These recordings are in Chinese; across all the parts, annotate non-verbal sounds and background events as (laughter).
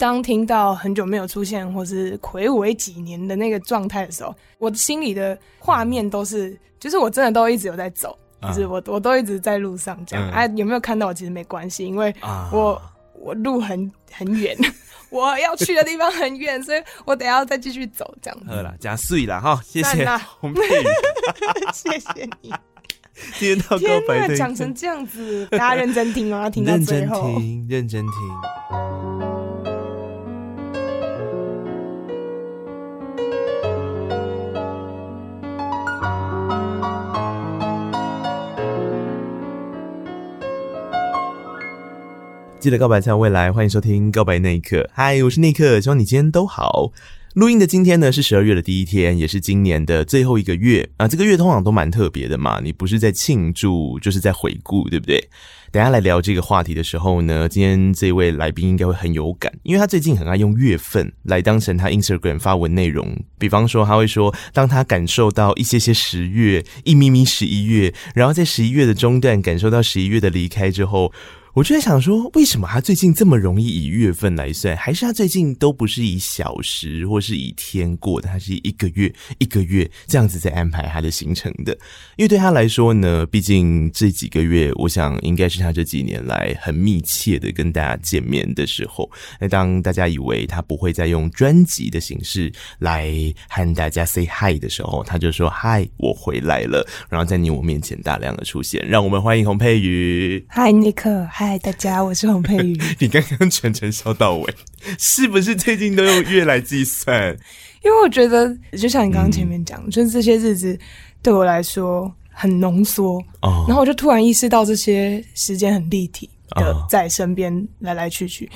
当听到很久没有出现，或是魁违几年的那个状态的时候，我心里的画面都是，就是我真的都一直有在走，就是我我都一直在路上这样。哎、嗯啊，有没有看到我其实没关系，因为我、啊、我路很很远，(laughs) 我要去的地方很远，所以我等下再继续走这样子。好了，加碎了哈，谢谢洪 (laughs) 佩瑜，(laughs) 谢谢你。今天到告白的讲成这样子，大家认真听哦，要听到最后，认真听，认真听。记得告白才有未来，欢迎收听《告白那一刻》。嗨，我是内克，希望你今天都好。录音的今天呢是十二月的第一天，也是今年的最后一个月啊。这个月通常都蛮特别的嘛，你不是在庆祝，就是在回顾，对不对？等下来聊这个话题的时候呢，今天这位来宾应该会很有感，因为他最近很爱用月份来当成他 Instagram 发文内容。比方说，他会说，当他感受到一些些十月，一咪咪十一月，然后在十一月的中段感受到十一月的离开之后。我就在想说，为什么他最近这么容易以月份来算？还是他最近都不是以小时或是以天过的，他是一个月一个月这样子在安排他的行程的？因为对他来说呢，毕竟这几个月，我想应该是他这几年来很密切的跟大家见面的时候。那当大家以为他不会再用专辑的形式来和大家 say hi 的时候，他就说：“嗨，我回来了。”然后在你我面前大量的出现，让我们欢迎洪佩瑜。嗨，尼克。嗨，大家，我是洪佩瑜。(laughs) 你刚刚全程笑到尾，是不是最近都用月来计算？(laughs) 因为我觉得，就像你刚刚前面讲，嗯、就是这些日子对我来说很浓缩哦。然后我就突然意识到，这些时间很立体的在身边来来去去。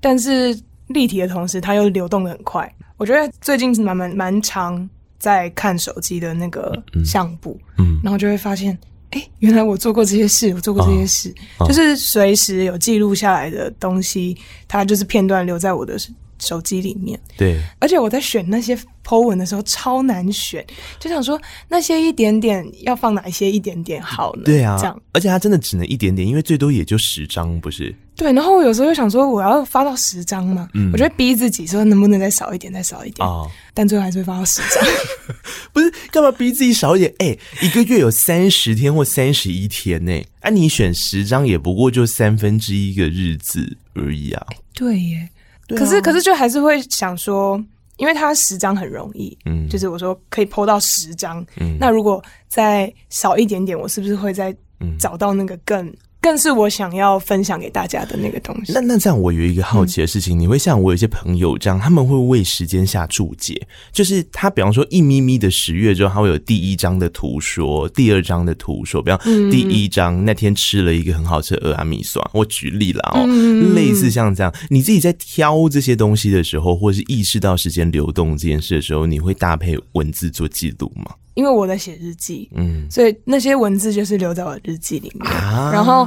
但是立体的同时，它又流动的很快。我觉得最近是蛮蛮蛮长在看手机的那个相簿，嗯，然后就会发现。哎、欸，原来我做过这些事，我做过这些事，哦、就是随时有记录下来的东西，它就是片段留在我的手机里面。对，而且我在选那些 po 文的时候超难选，就想说那些一点点要放哪一些一点点好呢？对啊，这样，而且它真的只能一点点，因为最多也就十张，不是？对，然后我有时候就想说，我要发到十张嘛，嗯，我就会逼自己说，能不能再少一点，再少一点哦，但最后还是会发到十张。(laughs) 不是，干嘛逼自己少一点？哎、欸，一个月有三十天或三十一天呢，啊，你选十张也不过就三分之一个日子而已啊。对耶，对啊、可是可是就还是会想说，因为它十张很容易，嗯，就是我说可以 po 到十张，嗯，那如果再少一点点，我是不是会再找到那个更？更是我想要分享给大家的那个东西。那那这样，我有一个好奇的事情，嗯、你会像我有些朋友这样，他们会为时间下注解，就是他比方说一咪咪的十月之后，他会有第一张的图说，第二张的图说，比方第一张那天吃了一个很好吃的阿米酸，我举例了哦，嗯、类似像这样，你自己在挑这些东西的时候，或是意识到时间流动这件事的时候，你会搭配文字做记录吗？因为我在写日记，嗯，所以那些文字就是留在我的日记里面。啊、然后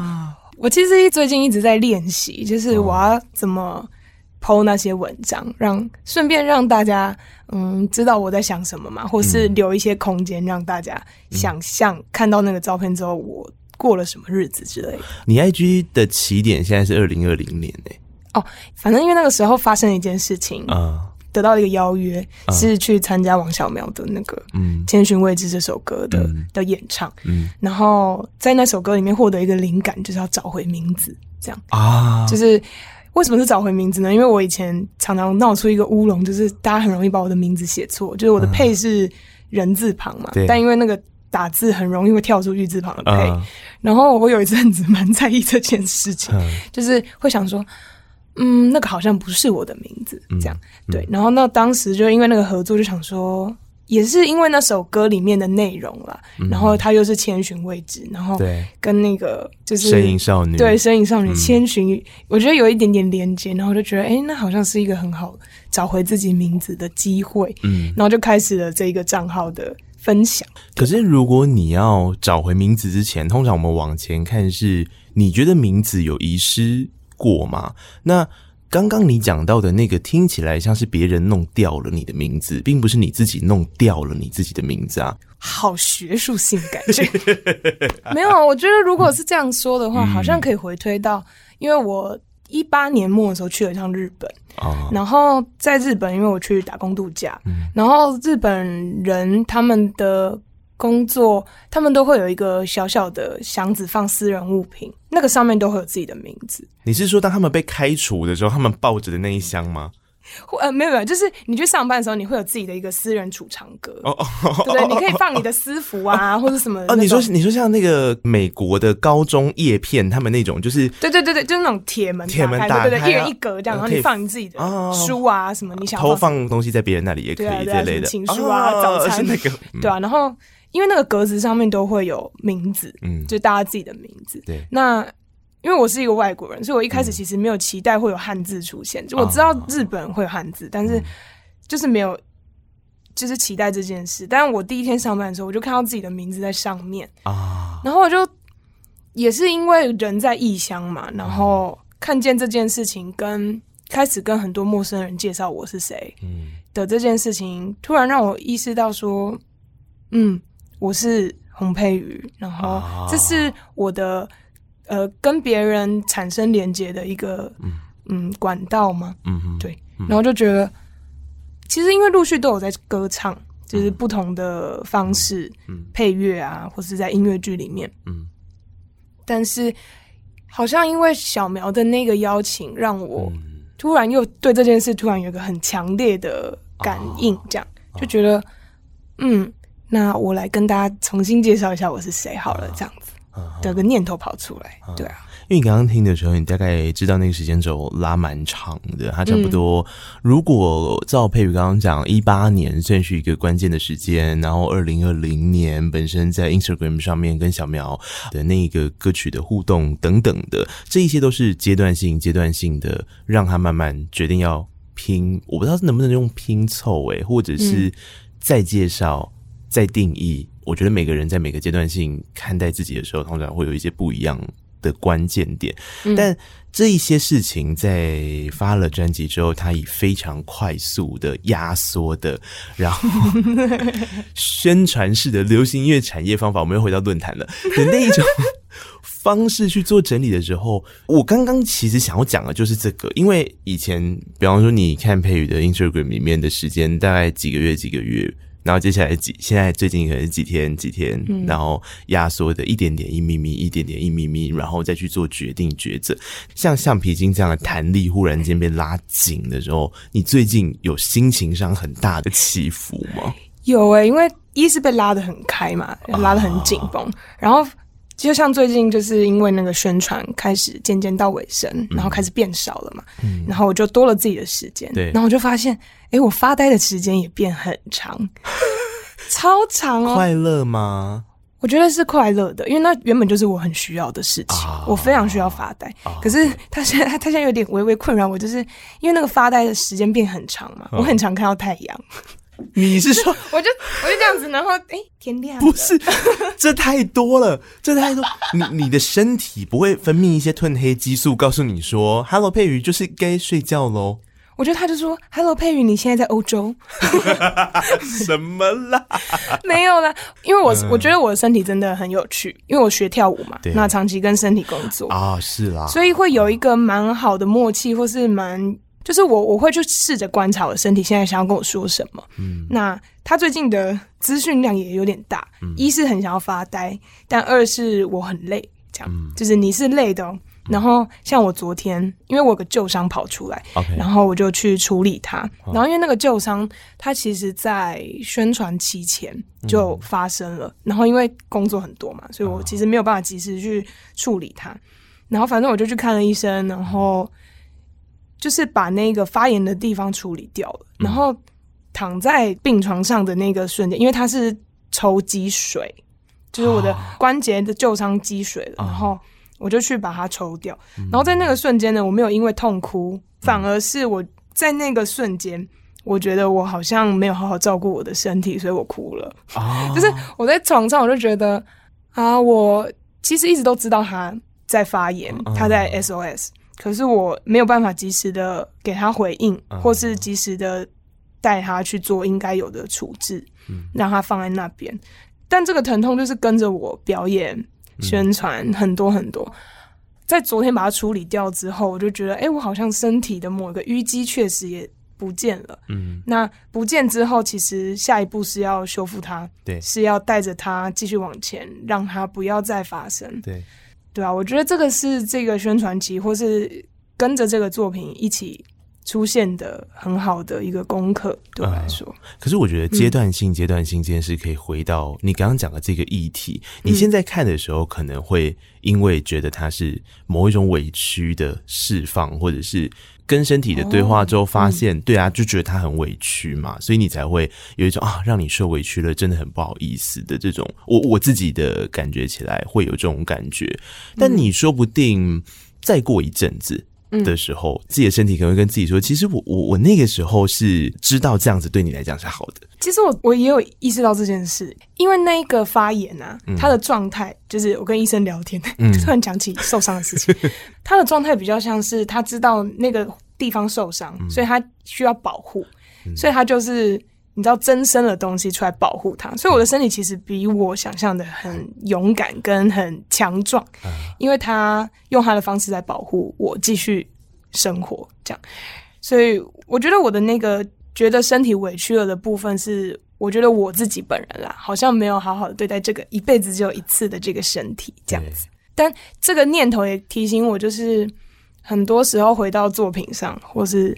我其实最近一直在练习，就是我要怎么 po 那些文章，让顺便让大家嗯知道我在想什么嘛，或是留一些空间让大家想象看到那个照片之后我过了什么日子之类的。你 IG 的起点现在是二零二零年诶、欸？哦，反正因为那个时候发生了一件事情啊。得到一个邀约，是去参加王小苗的那个《千寻未知》这首歌的、嗯、的演唱，嗯、然后在那首歌里面获得一个灵感，就是要找回名字，这样。啊，就是为什么是找回名字呢？因为我以前常常闹出一个乌龙，就是大家很容易把我的名字写错，就是我的配是人字旁嘛，嗯、但因为那个打字很容易会跳出玉字旁的配，嗯、然后我有一阵子蛮在意这件事情，嗯、就是会想说。嗯，那个好像不是我的名字，这样、对。然后那当时就因为那个合作，就想说，也是因为那首歌里面的内容啦。嗯、然后他又是千寻未知，然后跟那个就是身影少女，对身影少女千寻，嗯、我觉得有一点点连接，然后就觉得，哎、欸，那好像是一个很好找回自己名字的机会。嗯，然后就开始了这个账号的分享。可是如果你要找回名字之前，通常我们往前看，是你觉得名字有遗失过吗？那刚刚你讲到的那个听起来像是别人弄掉了你的名字，并不是你自己弄掉了你自己的名字啊！好学术性感觉，(laughs) 没有啊？我觉得如果是这样说的话，嗯、好像可以回推到，因为我一八年末的时候去了一趟日本，哦、然后在日本，因为我去打工度假，嗯、然后日本人他们的工作，他们都会有一个小小的箱子放私人物品，那个上面都会有自己的名字。你是说当他们被开除的时候，他们抱着的那一箱吗？(laughs) 呃，没有没有，就是你去上班的时候，你会有自己的一个私人储藏格，哦哦，对对，你可以放你的私服啊，(laughs) 或者什么。哦，你说你说像那个美国的高中叶片，他们那种就是，对对对对，就是那种铁门，铁门打开，对对，一人一格这样，然后你放你自己的书啊什么，你想偷放东西在别人那里也可以这类的，情书啊，早餐。那个，对啊，然后因为那个格子上面都会有名字，嗯，就大家自己的名字，对，那。因为我是一个外国人，所以我一开始其实没有期待会有汉字出现。就我知道日本会有汉字，但是就是没有，就是期待这件事。但是我第一天上班的时候，我就看到自己的名字在上面。啊，然后我就也是因为人在异乡嘛，然后看见这件事情，跟开始跟很多陌生人介绍我是谁嗯。的这件事情，突然让我意识到说，嗯，我是洪佩瑜，然后这是我的。呃，跟别人产生连接的一个嗯，嗯管道嘛？嗯哼。对，然后就觉得，其实因为陆续都有在歌唱，就是不同的方式，嗯，配乐啊，或是在音乐剧里面，嗯，但是好像因为小苗的那个邀请，让我突然又对这件事突然有一个很强烈的感应，这样就觉得，嗯，那我来跟大家重新介绍一下我是谁好了，这样子。的个念头跑出来，对啊，因为你刚刚听的时候，你大概知道那个时间轴拉蛮长的，它差不多。如果照佩宇刚刚讲，一八年算是一个关键的时间，然后二零二零年本身在 Instagram 上面跟小苗的那个歌曲的互动等等的，这一些都是阶段性、阶段性的，让他慢慢决定要拼。我不知道能不能用拼凑诶，或者是再介绍、再定义。我觉得每个人在每个阶段性看待自己的时候，通常会有一些不一样的关键点。嗯、但这一些事情在发了专辑之后，他以非常快速的、压缩的，然后 (laughs) 宣传式的流行音乐产业方法，我们又回到论坛了的那一种方式去做整理的时候，我刚刚其实想要讲的就是这个，因为以前，比方说你看佩宇的 Instagram 里面的时间，大概几个月、几个月。然后接下来几，现在最近可能是几天几天，嗯、然后压缩的一点点一咪咪，一点点一咪咪，然后再去做决定抉择。像橡皮筋这样的弹力忽然间被拉紧的时候，你最近有心情上很大的起伏吗？有诶、欸，因为一是被拉得很开嘛，拉得很紧绷，啊、然后。就像最近就是因为那个宣传开始渐渐到尾声，嗯、然后开始变少了嘛，嗯、然后我就多了自己的时间，对，然后我就发现，哎，我发呆的时间也变很长，(laughs) 超长哦。快乐吗？我觉得是快乐的，因为那原本就是我很需要的事情，哦、我非常需要发呆。哦、可是他现在他现在有点微微困扰我，就是因为那个发呆的时间变很长嘛，哦、我很常看到太阳。你是说，(laughs) 我就我就这样子，然后哎、欸，天亮。不是，这太多了，这太多。你你的身体不会分泌一些褪黑激素，告诉你说，Hello 佩宇就是该睡觉喽。我觉得他就说，Hello 佩宇，你现在在欧洲？(laughs) 什么啦？没有啦，因为我、嗯、我觉得我的身体真的很有趣，因为我学跳舞嘛，那长期跟身体工作啊，是啦，所以会有一个蛮好的默契，或是蛮。就是我我会去试着观察我的身体现在想要跟我说什么。嗯，那他最近的资讯量也有点大。嗯，一是很想要发呆，但二是我很累。这样，嗯，就是你是累的喔。然后像我昨天，因为我有个旧伤跑出来.然后我就去处理它。然后因为那个旧伤，它其实在宣传期前就发生了。嗯，然后因为工作很多嘛，所以我其实没有办法及时去处理它。然后反正我就去看了医生，然后。就是把那个发炎的地方处理掉了，然后躺在病床上的那个瞬间，因为它是抽积水，就是我的关节的旧伤积水了，然后我就去把它抽掉。然后在那个瞬间呢，我没有因为痛哭，反而是我在那个瞬间，我觉得我好像没有好好照顾我的身体，所以我哭了。(laughs) 就是我在床上，我就觉得啊，我其实一直都知道他在发炎，他在 SOS。可是我没有办法及时的给他回应，或是及时的带他去做应该有的处置，让他放在那边。但这个疼痛就是跟着我表演、宣传很多很多。在昨天把它处理掉之后，我就觉得，哎、欸，我好像身体的某一个淤积确实也不见了。嗯，那不见之后，其实下一步是要修复它，对，是要带着它继续往前，让它不要再发生。对，对啊，我觉得这个是这个宣传期，或是跟着这个作品一起。出现的很好的一个功课，对我来说。呃，可是我觉得阶段性、阶段性这件事可以回到你刚刚讲的这个议题。你现在看的时候，可能会因为觉得它是某一种委屈的释放，或者是跟身体的对话之后发现，对啊，就觉得他很委屈嘛，所以你才会有一种啊，让你受委屈了，真的很不好意思的这种。我我自己的感觉起来会有这种感觉，但你说不定再过一阵子。的时候，自己的身体可能会跟自己说：“其实我我我那个时候是知道这样子对你来讲是好的。”其实我我也有意识到这件事，因为那一个发炎啊，嗯、他的状态就是我跟医生聊天，嗯、(laughs) 突然讲起受伤的事情，(laughs) 他的状态比较像是他知道那个地方受伤，嗯、所以他需要保护，嗯、所以他就是。你知道增生的东西出来保护它，所以我的身体其实比我想象的很勇敢跟很强壮，因为他用他的方式在保护我继续生活，这样。所以我觉得我的那个觉得身体委屈了的部分是，我觉得我自己本人啦，好像没有好好的对待这个一辈子只有一次的这个身体这样子。但这个念头也提醒我，就是很多时候回到作品上，或是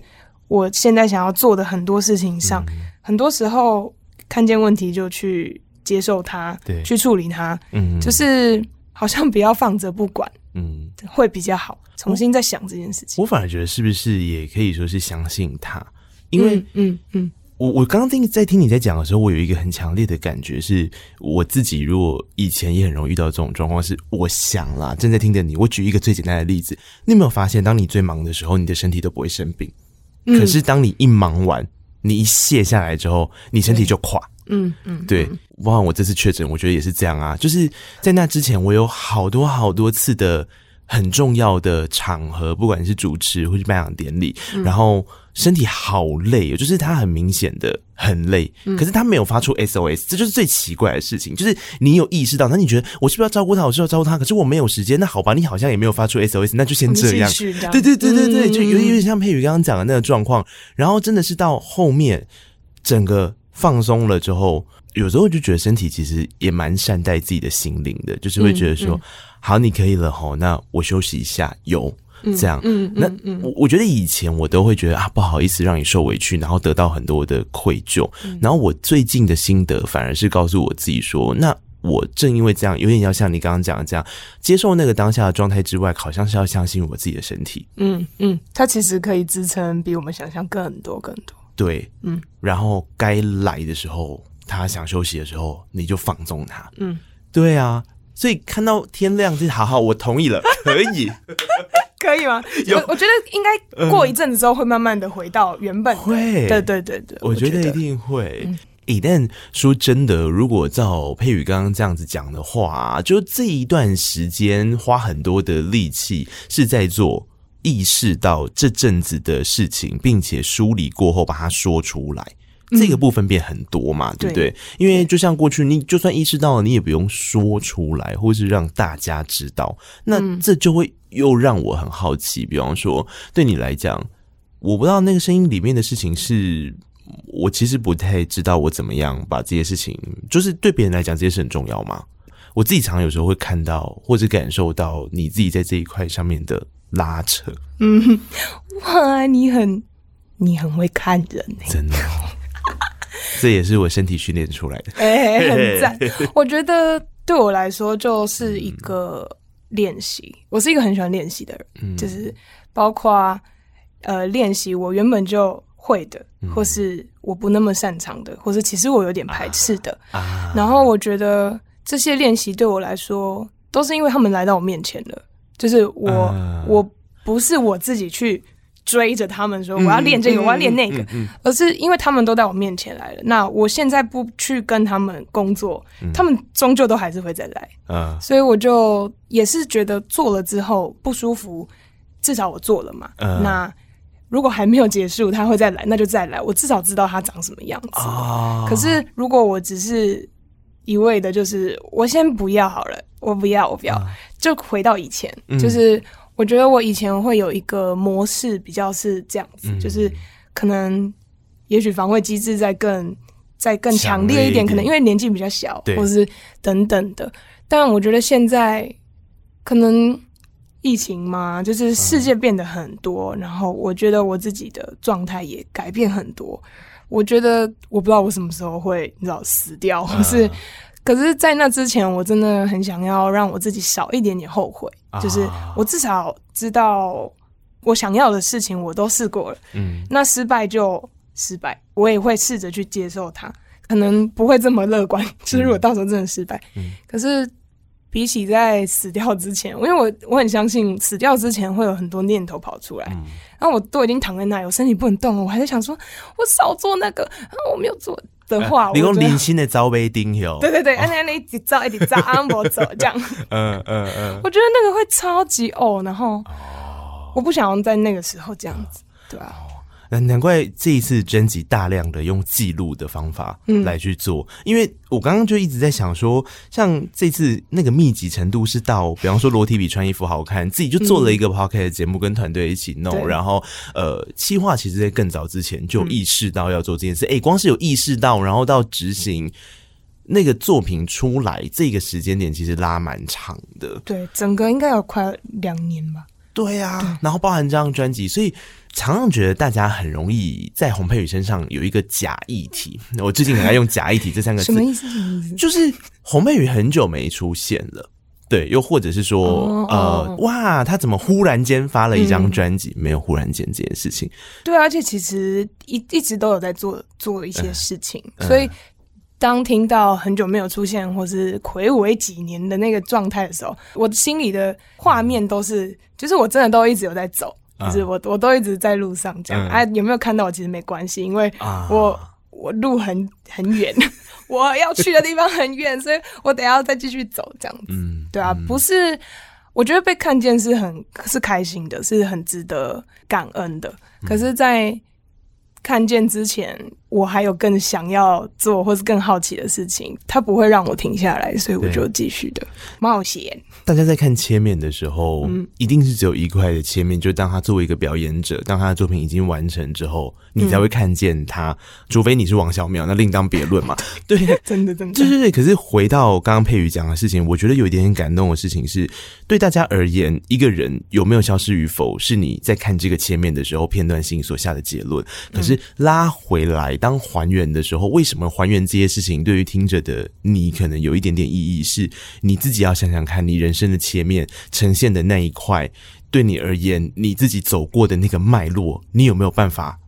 我现在想要做的很多事情上。很多时候看见问题就去接受它，对，去处理它，嗯，就是好像不要放着不管，嗯，会比较好。重新再想这件事情，我反而觉得是不是也可以说是相信他，因为，嗯嗯，我我刚刚听在听你在讲的时候，我有一个很强烈的感觉，是我自己如果以前也很容易遇到这种状况，是我想啦，正在听着你，我举一个最简单的例子，你有没有发现，当你最忙的时候，你的身体都不会生病，可是当你一忙完。你一卸下来之后，你身体就垮。嗯嗯，对，包括我这次确诊，我觉得也是这样啊。就是在那之前，我有好多好多次的很重要的场合，不管是主持或是颁奖典礼，然后。身体好累，就是他很明显的很累，可是他没有发出 SOS，这就是最奇怪的事情。就是你有意识到，那你觉得我是不是要照顾他？我是要照顾他，可是我没有时间。那好吧，你好像也没有发出 SOS，那就先这样。对对对对对，就有有点像佩宇刚刚讲的那个状况。然后真的是到后面整个放松了之后，有时候就觉得身体其实也蛮善待自己的心灵的，就是会觉得说，好，你可以了吼，那我休息一下，有。这样，嗯，那我我觉得以前我都会觉得啊，不好意思让你受委屈，然后得到很多的愧疚。然后我最近的心得反而是告诉我自己说，那我正因为这样，有点要像你刚刚讲的这样，接受那个当下的状态之外，好像是要相信我自己的身体。嗯嗯，它其实可以支撑比我们想象更多更多。对，嗯，然后该来的时候，他想休息的时候，你就放纵他。嗯，对啊。所以看到天亮就好好，我同意了，(laughs) 可以，可以吗？有。我我觉得应该过一阵子之后会慢慢的回到原本，会，对对对对，我觉得一定会。一旦、说真的，如果照佩宇刚刚这样子讲的话，就这一段时间花很多的力气是在做意识到这阵子的事情，并且梳理过后把它说出来。这个部分变很多嘛，嗯、对不对？对，因为就像过去，你就算意识到了，你也不用说出来，或是让大家知道，那这就会又让我很好奇。比方说，对你来讲，我不知道那个声音里面的事情是，我其实不太知道我怎么样把这些事情，就是对别人来讲，这些事很重要嘛？我自己常常有时候会看到或者感受到你自己在这一块上面的拉扯。嗯，哇，你很你很会看人，真的。(laughs) 这也是我身体训练出来的，哎、欸，(laughs) 很赞。我觉得对我来说就是一个练习。嗯、我是一个很喜欢练习的人，嗯、就是包括呃练习我原本就会的，嗯、或是我不那么擅长的，或是其实我有点排斥的。啊、然后我觉得这些练习对我来说，都是因为他们来到我面前了，就是我、啊、我不是我自己去。追着他们说我要练这个，我要练那个，而是因为他们都在我面前来了。那我现在不去跟他们工作，他们终究都还是会再来。嗯，所以我就也是觉得做了之后不舒服，至少我做了嘛。那如果还没有结束，他会再来，那就再来。我至少知道他长什么样子。可是如果我只是一味的，就是我先不要好了。我不要，我不要，啊、就回到以前，嗯、就是我觉得我以前会有一个模式，比较是这样子，嗯、就是可能也许防卫机制在更在更强烈一点，可能因为年纪比较小，或是等等的。但我觉得现在可能疫情嘛，就是世界变得很多，嗯、然后我觉得我自己的状态也改变很多。我觉得我不知道我什么时候会你知道死掉，或是、嗯、可是，在那之前，我真的很想要让我自己少一点点后悔，啊、就是我至少知道我想要的事情我都试过了，嗯，那失败就失败，我也会试着去接受它，可能不会这么乐观，就是如果到时候真的失败，嗯，可是。比起在死掉之前，因为我我很相信死掉之前会有很多念头跑出来，嗯、然后我都已经躺在那里，我身体不能动了，我还在想说，我少做那个，啊我没有做的话，你讲零星的招杯丁哟，对对对，按那一直招一直招，按摩走这样，(laughs) (laughs) 嗯嗯嗯，我觉得那个会超级呕，然后我不想要在那个时候这样子，对啊。难怪这一次征集大量的用记录的方法来去做，嗯、因为我刚刚就一直在想说，像这次那个密集程度是到，比方说裸体比穿衣服好看，自己就做了一个 podcast 节目，跟团队一起弄，嗯、然后呃，企划其实在更早之前就意识到要做这件事，哎、嗯欸，光是有意识到，然后到执行那个作品出来，这个时间点其实拉蛮长的，对，整个应该有快两年吧，对啊，对然后包含这张专辑，所以。常常觉得大家很容易在洪佩瑜身上有一个假议题，我最近很爱用“假议题”这三个字，什么意思？什么意思？就是洪佩瑜很久没出现了，对，又或者是说，哦、呃，哇，他怎么忽然间发了一张专辑？嗯、没有忽然间这件事情，对，而且其实一一直都有在做做一些事情，嗯、所以当听到很久没有出现，或是魁违几年的那个状态的时候，我心里的画面都是，就是我真的都一直有在走。就是我，我都一直在路上这样。啊，有没有看到我？其实没关系，因为我、啊、我路很很远，(laughs) 我要去的地方很远，所以我等下再继续走这样子。嗯，对啊，不是，我觉得被看见是很是开心的，是很值得感恩的。可是，在看见之前，我还有更想要做或是更好奇的事情，它不会让我停下来，所以我就继续的冒险。大家在看切面的时候，嗯，一定是只有一块的切面，就当他作为一个表演者，当他的作品已经完成之后，你才会看见他。嗯、除非你是王小淼，那另当别论嘛。(laughs) 对，真的真的，对对对。可是回到刚刚佩瑜讲的事情，我觉得有一点点感动的事情是，对大家而言，一个人有没有消失与否，是你在看这个切面的时候片段性所下的结论。可是拉回来当。还原的时候，为什么还原这些事情对于听者的你可能有一点点意义？是你自己要想想看，你人生的切面呈现的那一块，对你而言，你自己走过的那个脉络，你有没有办法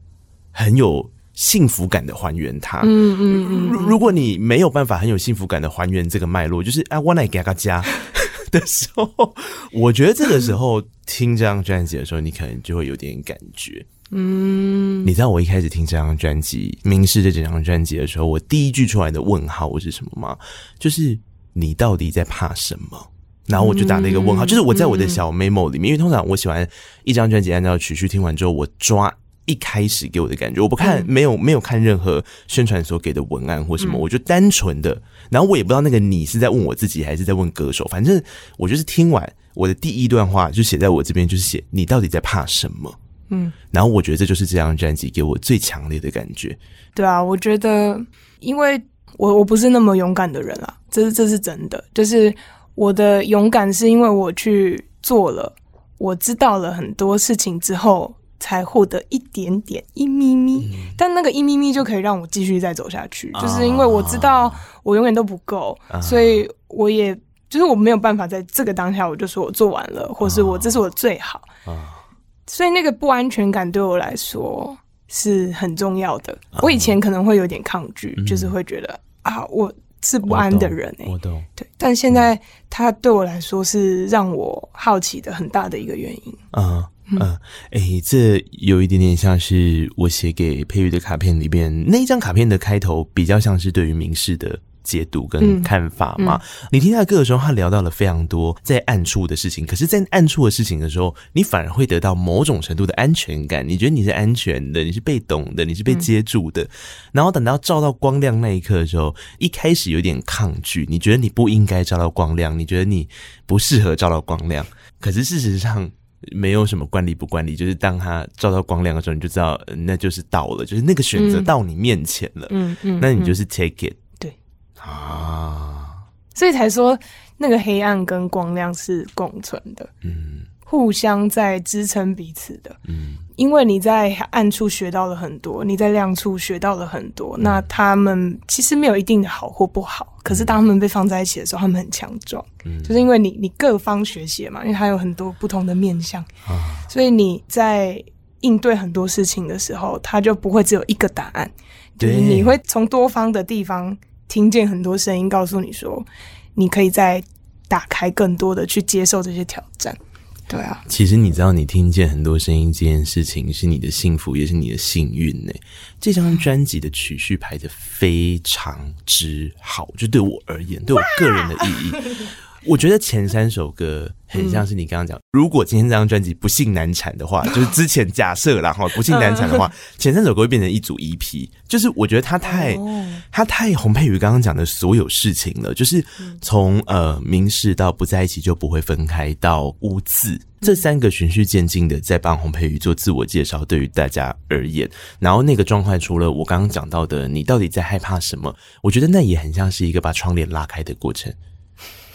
很有幸福感的还原它？嗯嗯嗯。如果你没有办法很有幸福感的还原这个脉络，就是哎，我来给个家 (laughs) 的时候，我觉得这个时候听这张专辑的时候，你可能就会有点感觉。嗯，你知道我一开始听这张专辑《明示》这整张专辑的时候，我第一句出来的问号是什么吗？就是你到底在怕什么？然后我就打了一个问号。就是我在我的小 memo 里面，因为通常我喜欢一张专辑按照曲序听完之后，我抓一开始给我的感觉，我不看没有没有看任何宣传所给的文案或什么，我就单纯的，然后我也不知道那个你是在问我自己还是在问歌手，反正我就是听完我的第一段话就写在我这边，就是写你到底在怕什么。嗯，然后我觉得这就是这张专辑给我最强烈的感觉。对啊，我觉得，因为我我不是那么勇敢的人啦，这是这是真的。就是我的勇敢是因为我去做了，我知道了很多事情之后，才获得一点点一咪咪。嗯、但那个一咪咪就可以让我继续再走下去，啊、就是因为我知道我永远都不够，啊、所以我也就是我没有办法在这个当下我就说我做完了，或是我这是我最好。所以那个不安全感对我来说是很重要的。我以前可能会有点抗拒，嗯、就是会觉得啊，我是不安的人哎、欸。我懂。对，但现在它对我来说是让我好奇的很大的一个原因。嗯嗯，哎、欸，这有一点点像是我写给佩玉的卡片里边那一张卡片的开头，比较像是对于明示的解读跟看法嘛。嗯嗯、你听他的歌的时候，他聊到了非常多在暗处的事情。可是，在暗处的事情的时候，你反而会得到某种程度的安全感。你觉得你是安全的，你是被懂的，你是被接住的。嗯、然后等到照到光亮那一刻的时候，一开始有点抗拒，你觉得你不应该照到光亮，你觉得你不适合照到光亮。可是事实上，没有什么惯例不惯例，就是当他照到光亮的时候，你就知道那就是到了，就是那个选择到你面前了。嗯嗯，嗯，那你就是 take it。啊，所以才说那个黑暗跟光亮是共存的，嗯，互相在支撑彼此的，嗯，因为你在暗处学到了很多，你在亮处学到了很多，嗯、那他们其实没有一定的好或不好，可是当他们被放在一起的时候，他们很强壮，嗯，就是因为你你各方学习嘛，因为它有很多不同的面向，啊，所以你在应对很多事情的时候，它就不会只有一个答案，对，就是你会从多方的地方。听见很多声音告诉你说，你可以再打开更多的去接受这些挑战。对啊，其实你知道，你听见很多声音这件事情是你的幸福，也是你的幸运呢。这张专辑的曲序排的非常之好，就对我而言，对我个人的意义。我觉得前三首歌很像是你刚刚讲，如果今天这张专辑不幸难产的话，(laughs) 就是之前假设然后不幸难产的话，前三首歌会变成一组 EP。就是我觉得他太他太洪佩瑜刚刚讲的所有事情了，就是从呃明示到不在一起就不会分开到污渍这三个循序渐进的在帮洪佩瑜做自我介绍，对于大家而言，然后那个状态除了我刚刚讲到的，你到底在害怕什么？我觉得那也很像是一个把窗帘拉开的过程。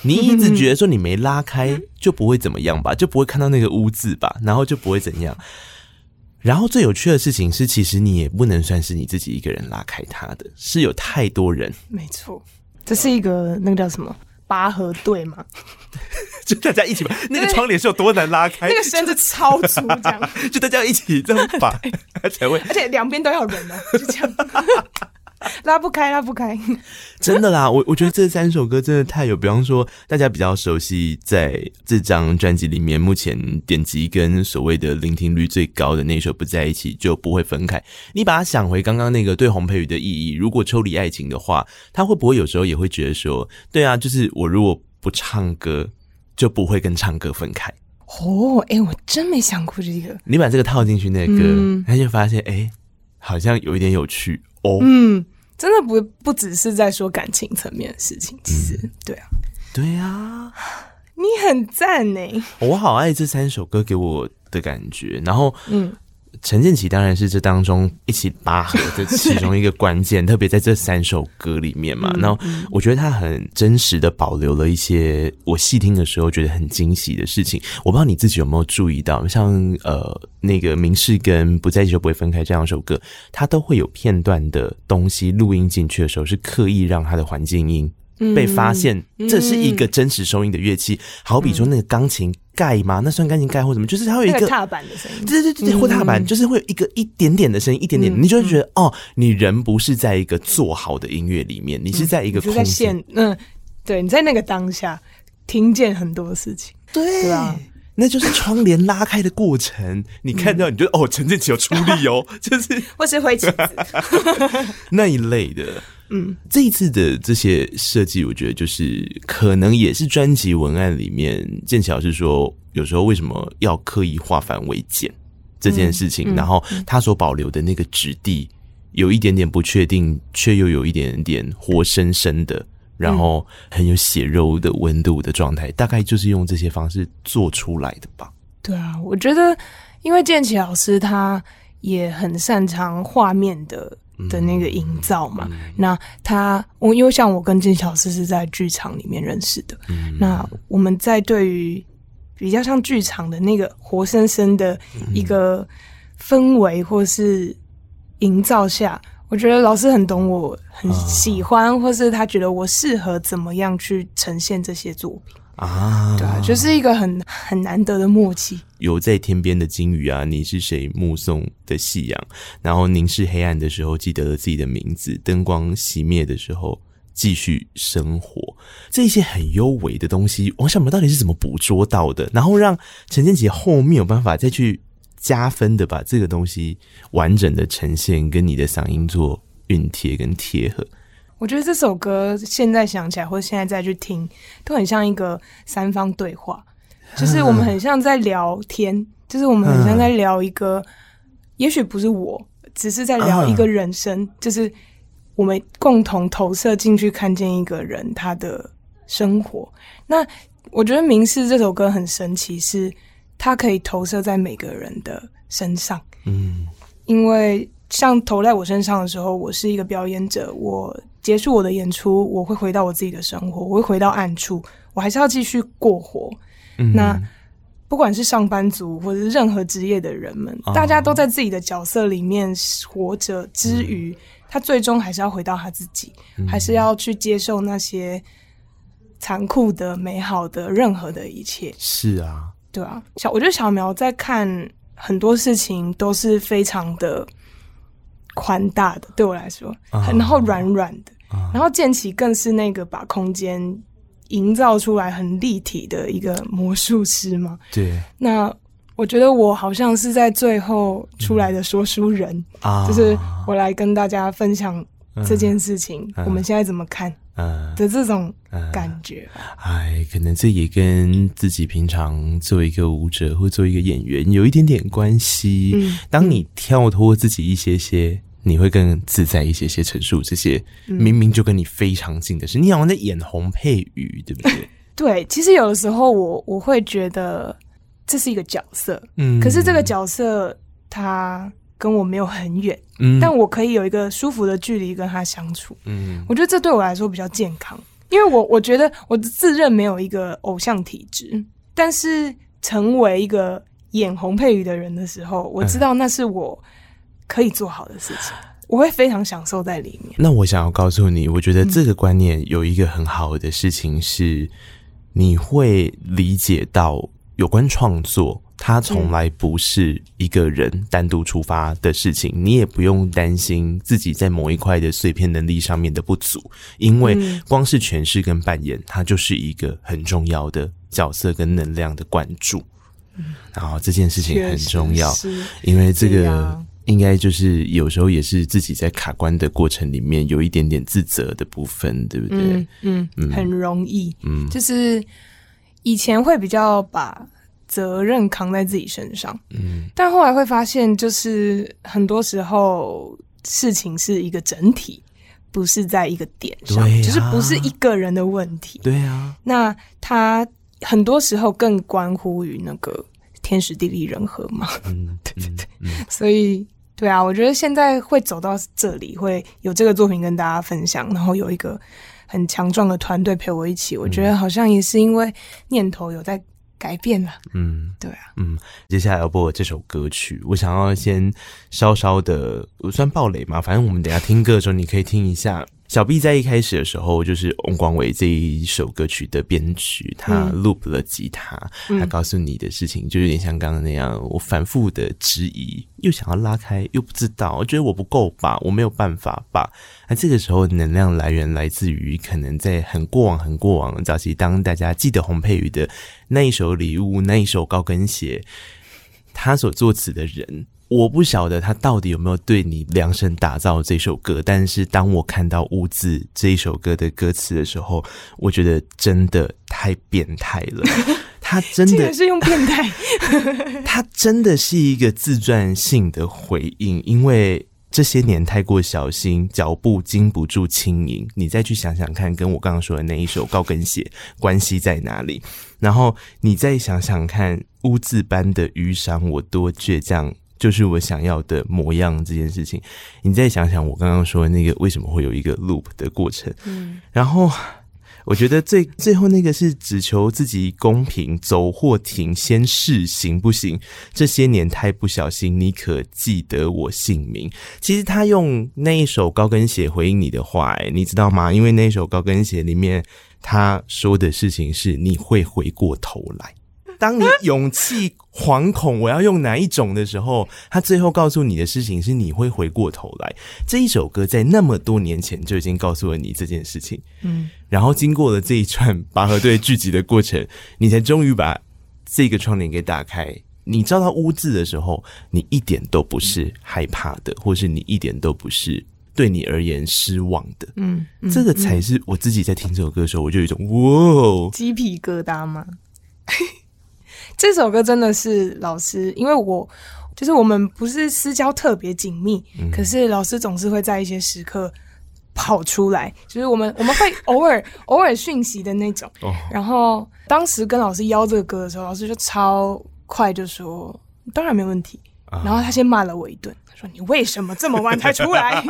你一直觉得说你没拉开就不会怎么样吧，就不会看到那个污渍吧，然后就不会怎样。然后最有趣的事情是，其实你也不能算是你自己一个人拉开它的，是有太多人。没错，这是一个那个叫什么拔河队吗？(laughs) 就大家一起把那个窗帘是有多难拉开？那个绳子超粗，这样 (laughs) 就大家一起这样拔 (laughs) 才会，而且两边都要人呢，就这样。(laughs) 拉不开，拉不开，(laughs) 真的啦！我我觉得这三首歌真的太有，比方说大家比较熟悉，在这张专辑里面，目前点击跟所谓的聆听率最高的那首《不在一起就不会分开》，你把它想回刚刚那个对洪佩瑜的意义，如果抽离爱情的话，他会不会有时候也会觉得说，对啊，就是我如果不唱歌，就不会跟唱歌分开？哦，哎、欸，我真没想过这个。你把这个套进去那个歌，他、嗯、就发现，哎、欸，好像有一点有趣哦。嗯。真的不不只是在说感情层面的事情，其实、嗯、对啊，对啊，你很赞呢，我好爱这三首歌给我的感觉，然后嗯。陈建奇当然是这当中一起拔河的其中一个关键，特别在这三首歌里面嘛。然后我觉得他很真实的保留了一些我细听的时候觉得很惊喜的事情。我不知道你自己有没有注意到，像呃那个明示跟不在一起就不会分开这两首歌，它都会有片段的东西录音进去的时候，是刻意让它的环境音被发现，这是一个真实收音的乐器。好比说那个钢琴。盖吗？那算钢琴盖或什么？就是它会有一个，个踏板的声音，对对对对，或踏板，就是会有一个一点点的声音，一点点，你就会觉得哦，你人不是在一个做好的音乐里面，你是在一个空间，嗯，对，你在那个当下听见很多事情，对，对啊，那就是窗帘拉开的过程，你看到你就哦，陈建奇有出力哦，(laughs) 就是。或是会 (laughs) 那一类的。嗯，这一次的这些设计，我觉得就是可能也是专辑文案里面，建骐老师说，有时候为什么要刻意化繁为简这件事情，嗯嗯、然后他所保留的那个质地有一点点不确定，却又有一点点活生生的，然后很有血肉的温度的状态，大概就是用这些方式做出来的吧。对啊，我觉得因为剑奇老师他也很擅长画面的。的那个营造嘛，嗯、那他我因为像我跟建骐老师是在剧场里面认识的，嗯、那我们在对于比较像剧场的那个活生生的一个氛围或是营造下，嗯、我觉得老师很懂我，很喜欢，啊、或是他觉得我适合怎么样去呈现这些作品。啊，对啊，就是一个很很难得的默契。有在天边的鲸鱼啊，你是谁？目送的夕阳，然后凝视黑暗的时候，记得了自己的名字。灯光熄灭的时候，继续生活。这些很幽微的东西，王小梅到底是怎么捕捉到的？然后让陈建杰后面有办法再去加分的把这个东西完整的呈现，跟你的嗓音做熨贴跟贴合。我觉得这首歌现在想起来，或者现在再去听，都很像一个三方对话，(laughs) 就是我们很像在聊天，就是我们很像在聊一个，也许不是我，只是在聊一个人生，就是我们共同投射进去，看见一个人他的生活。那我觉得《明示》这首歌很神奇，是它可以投射在每个人的身上。嗯，因为像投在我身上的时候，我是一个表演者，我。结束我的演出，我会回到我自己的生活，我会回到暗处，我还是要继续过活。嗯、那不管是上班族或者是任何职业的人们，哦、大家都在自己的角色里面活着之余，嗯、他最终还是要回到他自己，嗯、还是要去接受那些残酷的、美好的、任何的一切。是啊，对啊。小，我觉得小苗在看很多事情都是非常的宽大的，对我来说，哦、然后软软的。然后建骐更是那个把空间营造出来很立体的一个魔术师嘛。对。那我觉得我好像是在最后出来的说书人啊，就是我来跟大家分享这件事情，我们现在怎么看的这种感觉。哎，可能这也跟自己平常作为一个舞者或做一个演员有一点点关系。嗯。当你跳脱自己一些些。你会更自在一些些陈述这些明明就跟你非常近的事，嗯、你好像在演洪佩瑜，对不对？(laughs) 对，其实有的时候我我会觉得这是一个角色，嗯，可是这个角色他跟我没有很远，嗯，但我可以有一个舒服的距离跟他相处，嗯，我觉得这对我来说比较健康，因为我我觉得我自认没有一个偶像体质，但是成为一个演洪佩瑜的人的时候，我知道那是我。可以做好的事情，我会非常享受在里面。那我想要告诉你，我觉得这个观念有一个很好的事情是，你会理解到有关创作，它从来不是一个人单独出发的事情。你也不用担心自己在某一块的碎片能力上面的不足，因为光是诠释跟扮演，它就是一个很重要的角色跟能量的灌注。然后这件事情很重要，因为这个。应该就是有时候也是自己在卡关的过程里面有一点点自责的部分，对不对？嗯嗯，嗯很容易，嗯，就是以前会比较把责任扛在自己身上，嗯，但后来会发现，就是很多时候事情是一个整体，不是在一个点上，啊、就是不是一个人的问题，对啊。那他很多时候更关乎于那个天时地利人和嘛，嗯，对对 (laughs) 对，嗯嗯、所以。对啊，我觉得现在会走到这里，会有这个作品跟大家分享，然后有一个很强壮的团队陪我一起，我觉得好像也是因为念头有在改变了。嗯，对啊，嗯，接下来要播这首歌曲，我想要先稍稍的，我算暴雷嘛，反正我们等一下听歌的时候，你可以听一下。小 B 在一开始的时候，就是翁广伟这一首歌曲的编曲，他 loop 了吉他，嗯、他告诉你的事情，就有点像刚刚那样，我反复的质疑，又想要拉开，又不知道，我觉得我不够吧，我没有办法吧。那这个时候，能量来源来自于可能在很过往、很过往的早期，当大家记得洪佩瑜的那一首礼物，那一首高跟鞋，他所作词的人。我不晓得他到底有没有对你量身打造这首歌，但是当我看到污渍这一首歌的歌词的时候，我觉得真的太变态了。(laughs) 他真的是用变态，(laughs) 他真的是一个自传性的回应，因为这些年太过小心，脚步经不住轻盈。你再去想想看，跟我刚刚说的那一首高跟鞋关系在哪里？然后你再想想看，污渍般的余伤，我多倔强。就是我想要的模样这件事情，你再想想我刚刚说的那个为什么会有一个 loop 的过程，嗯，然后我觉得最最后那个是只求自己公平，走或停，先试行不行？这些年太不小心，你可记得我姓名？其实他用那一首高跟鞋回应你的话，欸，你知道吗？因为那一首高跟鞋里面他说的事情是你会回过头来。当你勇气惶恐，我要用哪一种的时候，他最后告诉你的事情是你会回过头来。这一首歌在那么多年前就已经告诉了你这件事情，嗯，然后经过了这一串拔河队聚集的过程，你才终于把这个窗帘给打开。你照到污渍的时候，你一点都不是害怕的，或是你一点都不是对你而言失望的。嗯，嗯这个才是我自己在听这首歌的时候，我就有一种哇，鸡皮疙瘩吗？这首歌真的是老师，因为我就是我们不是私交特别紧密，嗯、可是老师总是会在一些时刻跑出来，就是我们我们会 (laughs) 偶尔偶尔讯息的那种。哦、然后当时跟老师邀这个歌的时候，老师就超快就说当然没问题，啊、然后他先骂了我一顿，他说你为什么这么晚才出来？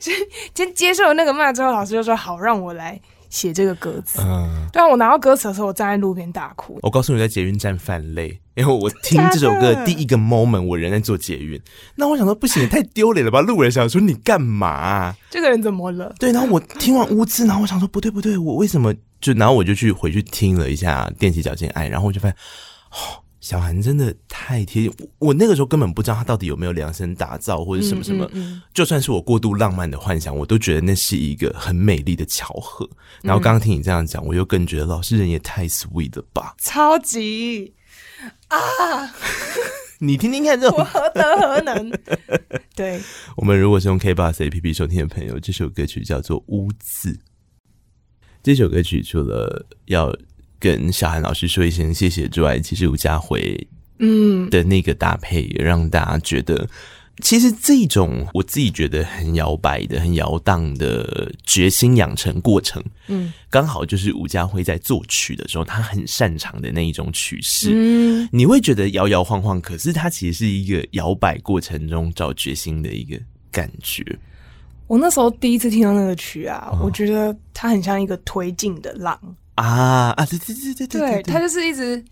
先 (laughs) (laughs) 先接受了那个骂之后，老师就说好，让我来。写这个歌词，嗯，对啊，我拿到歌词的时候，我站在路边大哭。我告诉你，在捷运站犯泪，因为我听这首歌的第一个 moment，我人在做捷运。那我想说，不行，也太丢脸了吧？路人想说你干嘛啊？这个人怎么了？对，然后我听完乌兹，然后我想说，不对不对，我为什么就？然后我就去回去听了一下《踮起脚尖爱》，然后我就发现，哦。小韩真的太贴我，我那个时候根本不知道他到底有没有量身打造或者什么什么。嗯嗯嗯、就算是我过度浪漫的幻想，我都觉得那是一个很美丽的巧合。然后刚刚听你这样讲，我又更觉得老师人也太 sweet 了吧！超级啊！(laughs) 你听听看这，这我何德何能？(laughs) 对，我们如果是用 KBox APP 收听的朋友，这首歌曲叫做《污渍》。这首歌曲除了要跟小韩老师说一声谢谢之外，其实吴家辉嗯的那个搭配，也让大家觉得，其实这种我自己觉得很摇摆的、很摇荡的决心养成过程，嗯，刚好就是吴家辉在作曲的时候，他很擅长的那一种曲式，嗯，你会觉得摇摇晃晃，可是它其实是一个摇摆过程中找决心的一个感觉。我那时候第一次听到那个曲啊，哦，我觉得它很像一个推进的浪。啊啊对对对对对，对，他就是一直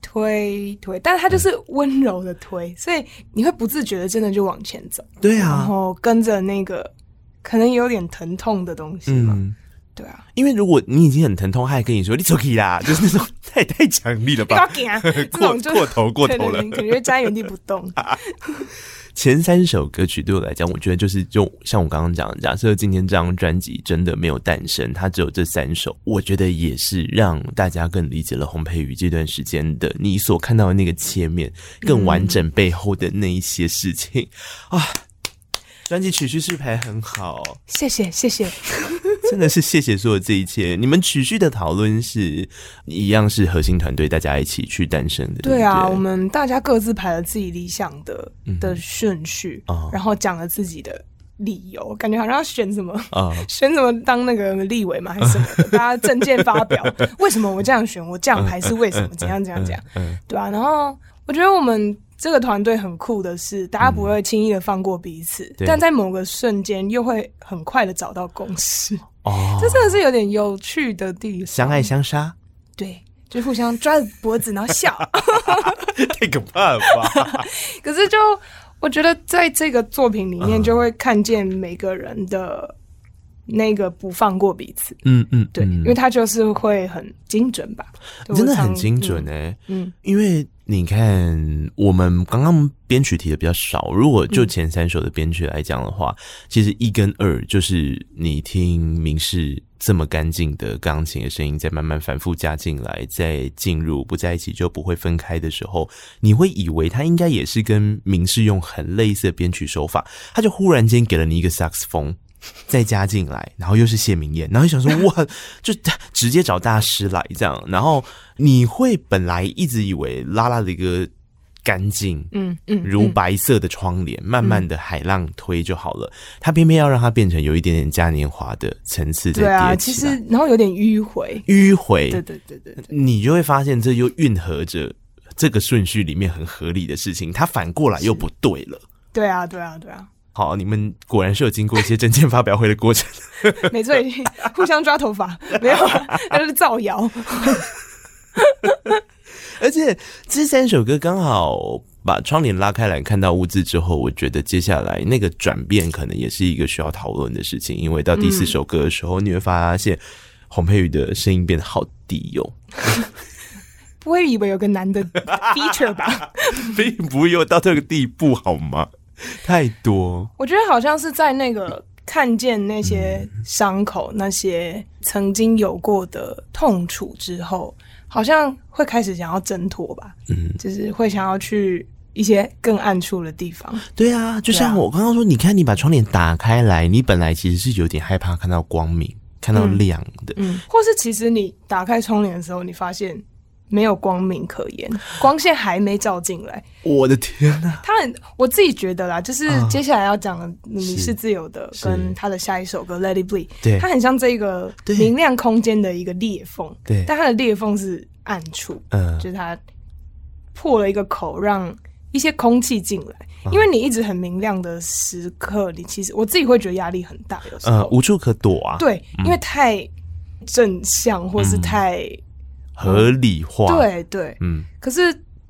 推推，但是他就是温柔的推，嗯、所以你会不自觉的真的就往前走，对啊，然后跟着那个可能有点疼痛的东西嘛，嗯、对啊，因为如果你已经很疼痛，他还跟你说你走开啦，(laughs) 就是那种太太强力了吧，(laughs) 过过头过头了，你感觉站在原地不动。(laughs) 前三首歌曲对我来讲，我觉得就是就像我刚刚讲的，假设今天这张专辑真的没有诞生，它只有这三首，我觉得也是让大家更理解了洪佩瑜这段时间的你所看到的那个切面更完整背后的那一些事情、啊。专辑曲序是排很好，谢谢谢谢，(laughs) 真的是谢谢所有这一切。你们曲序的讨论是一样，是核心团队大家一起去诞生的。对啊，对对，我们大家各自排了自己理想的的顺序，嗯、然后讲了自己的理由，感觉好像要选什么啊，嗯、(laughs) 选什么当那个立委嘛，还是什么的？(laughs) 大家证件发表，为什么我这样选？我这样排是为什么？怎样怎样怎样？对啊，然后我觉得我们。这个团队很酷的是，大家不会轻易的放过彼此，嗯、但在某个瞬间又会很快的找到共识。哦，(laughs) 这真的是有点有趣的地方。相爱相杀，对，就互相抓着脖子然后笑，(laughs) 太可怕了吧？(laughs) 可是就我觉得在这个作品里面，就会看见每个人的那个不放过彼此。嗯嗯，对，因为他就是会很精准吧？真的很精准哎、欸，嗯，因为。你看，我们刚刚编曲提的比较少。如果就前三首的编曲来讲的话，嗯、其实一跟二就是你听明世这么干净的钢琴的声音，再慢慢反复加进来，再进入不在一起就不会分开的时候，你会以为他应该也是跟明世用很类似的编曲手法，他就忽然间给了你一个萨克斯风。再加进来，然后又是谢明燕，然后就想说 (laughs) 哇，就直接找大师来这样，然后你会本来一直以为拉拉的一个干净，嗯嗯，如白色的窗帘，嗯、慢慢的海浪推就好了，他偏偏要让它变成有一点点嘉年华的层次对啊，其实然后有点迂回，迂回，对对对对，对，你就会发现这又蕴合着这个顺序里面很合理的事情，它反过来又不对了，对啊对啊对啊。好，你们果然是有经过一些证件发表会的过程。(laughs) 没错，互相抓头发，(laughs) 没有，那是造谣。(laughs) 而且这三首歌刚好把窗帘拉开来看到污渍之后，我觉得接下来那个转变可能也是一个需要讨论的事情。因为到第四首歌的时候，嗯、你会发现洪佩瑜的声音变得好低哟、哦。不会以为有个男的 feature 吧？并不会有到这个地步，好吗？(laughs) 太多，我觉得好像是在那个看见那些伤口、嗯、那些曾经有过的痛楚之后，好像会开始想要挣脱吧。嗯，就是会想要去一些更暗处的地方。对啊，就像我刚刚说，你看你把窗帘打开来，你本来其实是有点害怕看到光明，看到亮的，嗯，嗯，或是其实你打开窗帘的时候，你发现。没有光明可言，光线还没照进来。我的天哪！他很，我自己觉得啦，就是接下来要讲的你是自由的，跟他的下一首歌《Let It Bleed》，对，它很像这个明亮空间的一个裂缝，对，但它的裂缝是暗处，嗯，就是它破了一个口，让一些空气进来。因为你一直很明亮的时刻，你其实我自己会觉得压力很大，有时候无处可躲啊。对，因为太正向或是太。合理化，嗯、对对，嗯，可是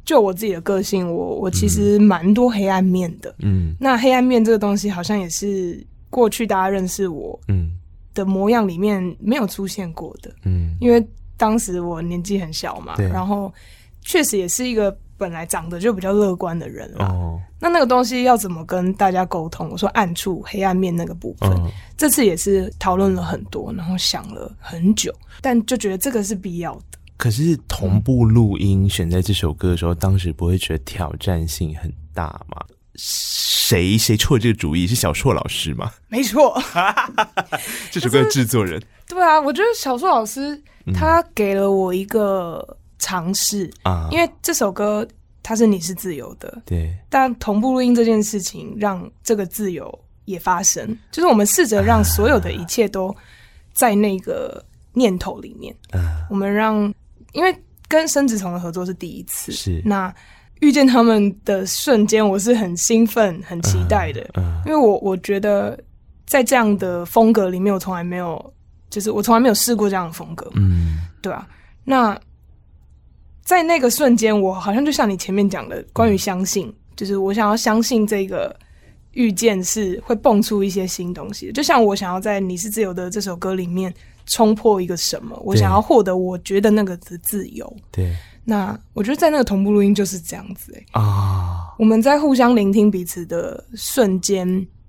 就我自己的个性，我我其实蛮多黑暗面的，嗯，那黑暗面这个东西好像也是过去大家认识我，嗯，的模样里面没有出现过的，嗯，因为当时我年纪很小嘛，然后确实也是一个本来长得就比较乐观的人啦，哦，那那个东西要怎么跟大家沟通？我说暗处黑暗面那个部分，哦、这次也是讨论了很多，然后想了很久，但就觉得这个是必要的。可是同步录音选在这首歌的时候，当时不会觉得挑战性很大吗？谁谁出了这个主意？是小硕老师吗？没错，(laughs) 这首歌的制作人。对啊，我觉得小硕老师他给了我一个尝试啊，因为这首歌它是你是自由的，对。但同步录音这件事情，让这个自由也发生，就是我们试着让所有的一切都在那个念头里面，啊，我们让。因为跟生子虫的合作是第一次，是那遇见他们的瞬间，我是很兴奋、很期待的。嗯嗯、因为我我觉得在这样的风格里面，我从来没有，就是我从来没有试过这样的风格。嗯，对啊。那在那个瞬间，我好像就像你前面讲的，关于相信，嗯、就是我想要相信这个遇见是会蹦出一些新东西。就像我想要在《你是自由的》这首歌里面。冲破一个什么？我想要获得我觉得那个的自由。对，那我觉得在那个同步录音就是这样子哎、欸、啊，我们在互相聆听彼此的瞬间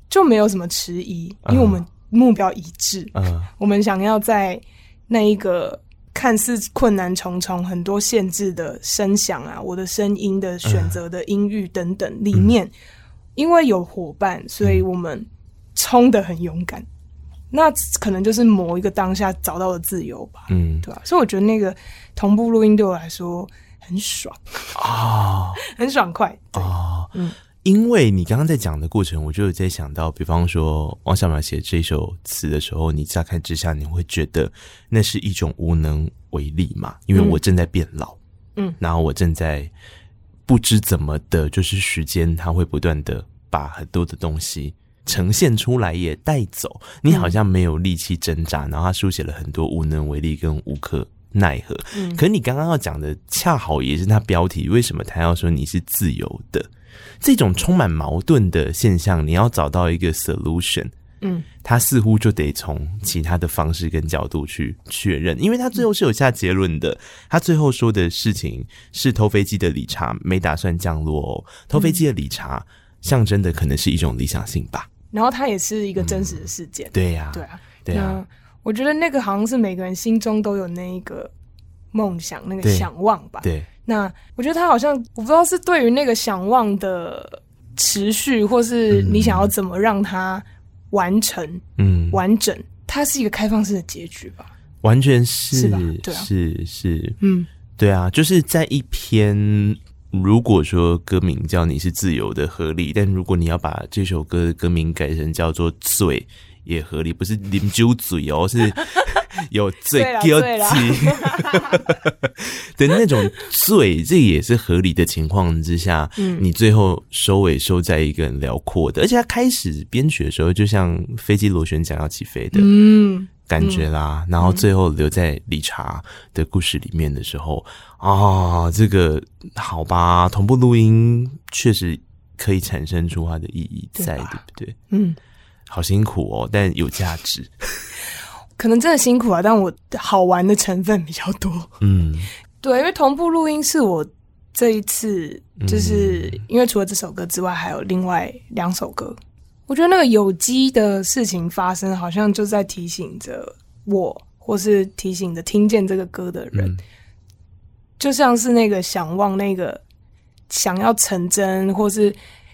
就没有什么迟疑，因为我们目标一致。嗯、啊，我们想要在那一个看似困难重重、很多限制的声响啊，我的声音的选择的音域等等里面，嗯、因为有伙伴，所以我们冲的很勇敢。那可能就是某一个当下找到的自由吧，嗯，对吧？所以我觉得那个同步录音对我来说很爽啊，(laughs) 很爽快啊，嗯。因为你刚刚在讲的过程，我就有在想到，比方说王小苗写这首词的时候，你乍看之下你会觉得那是一种无能为力嘛？因为我正在变老，嗯，然后我正在不知怎么的，就是时间它会不断的把很多的东西。呈现出来也带走，你好像没有力气挣扎，嗯、然后他书写了很多无能为力跟无可奈何。嗯，可是你刚刚要讲的恰好也是他标题，为什么他要说你是自由的？这种充满矛盾的现象，你要找到一个 solution，嗯，他似乎就得从其他的方式跟角度去确认，因为他最后是有下结论的。他最后说的事情是偷飞机的理查没打算降落哦，偷飞机的理查象征的可能是一种理想性吧。然后它也是一个真实的事件，嗯、对呀、啊，对啊，对啊。我觉得那个好像是每个人心中都有那一个梦想，那个想望吧。对。那我觉得他好像，我不知道是对于那个想望的持续，或是你想要怎么让它完成，嗯，完整，它是一个开放式的结局吧？完全是，是吧？对啊，是是，嗯，对啊，就是在一篇。如果说歌名叫你是自由的合理，但如果你要把这首歌的歌名改成叫做醉也合理，不是啉酒醉哦，是 (laughs) 有醉 guilty (laughs) 的那种醉，这也是合理的情况之下，嗯，你最后收尾收在一个很辽阔的，而且他开始编曲的时候，就像飞机螺旋桨要起飞的，嗯。感觉啦，然后最后留在理查的故事里面的时候啊、这个好吧，同步录音确实可以产生出它的意义在，对，对不对？嗯，好辛苦哦，但有价值。(laughs) 可能真的辛苦啊，但我好玩的成分比较多。嗯，(laughs) 对，因为同步录音是我这一次，就是因为除了这首歌之外，还有另外两首歌。我觉得那个有机的事情发生，好像就在提醒着我，或是提醒着听见这个歌的人，嗯、就像是那个想望那个想要成真或是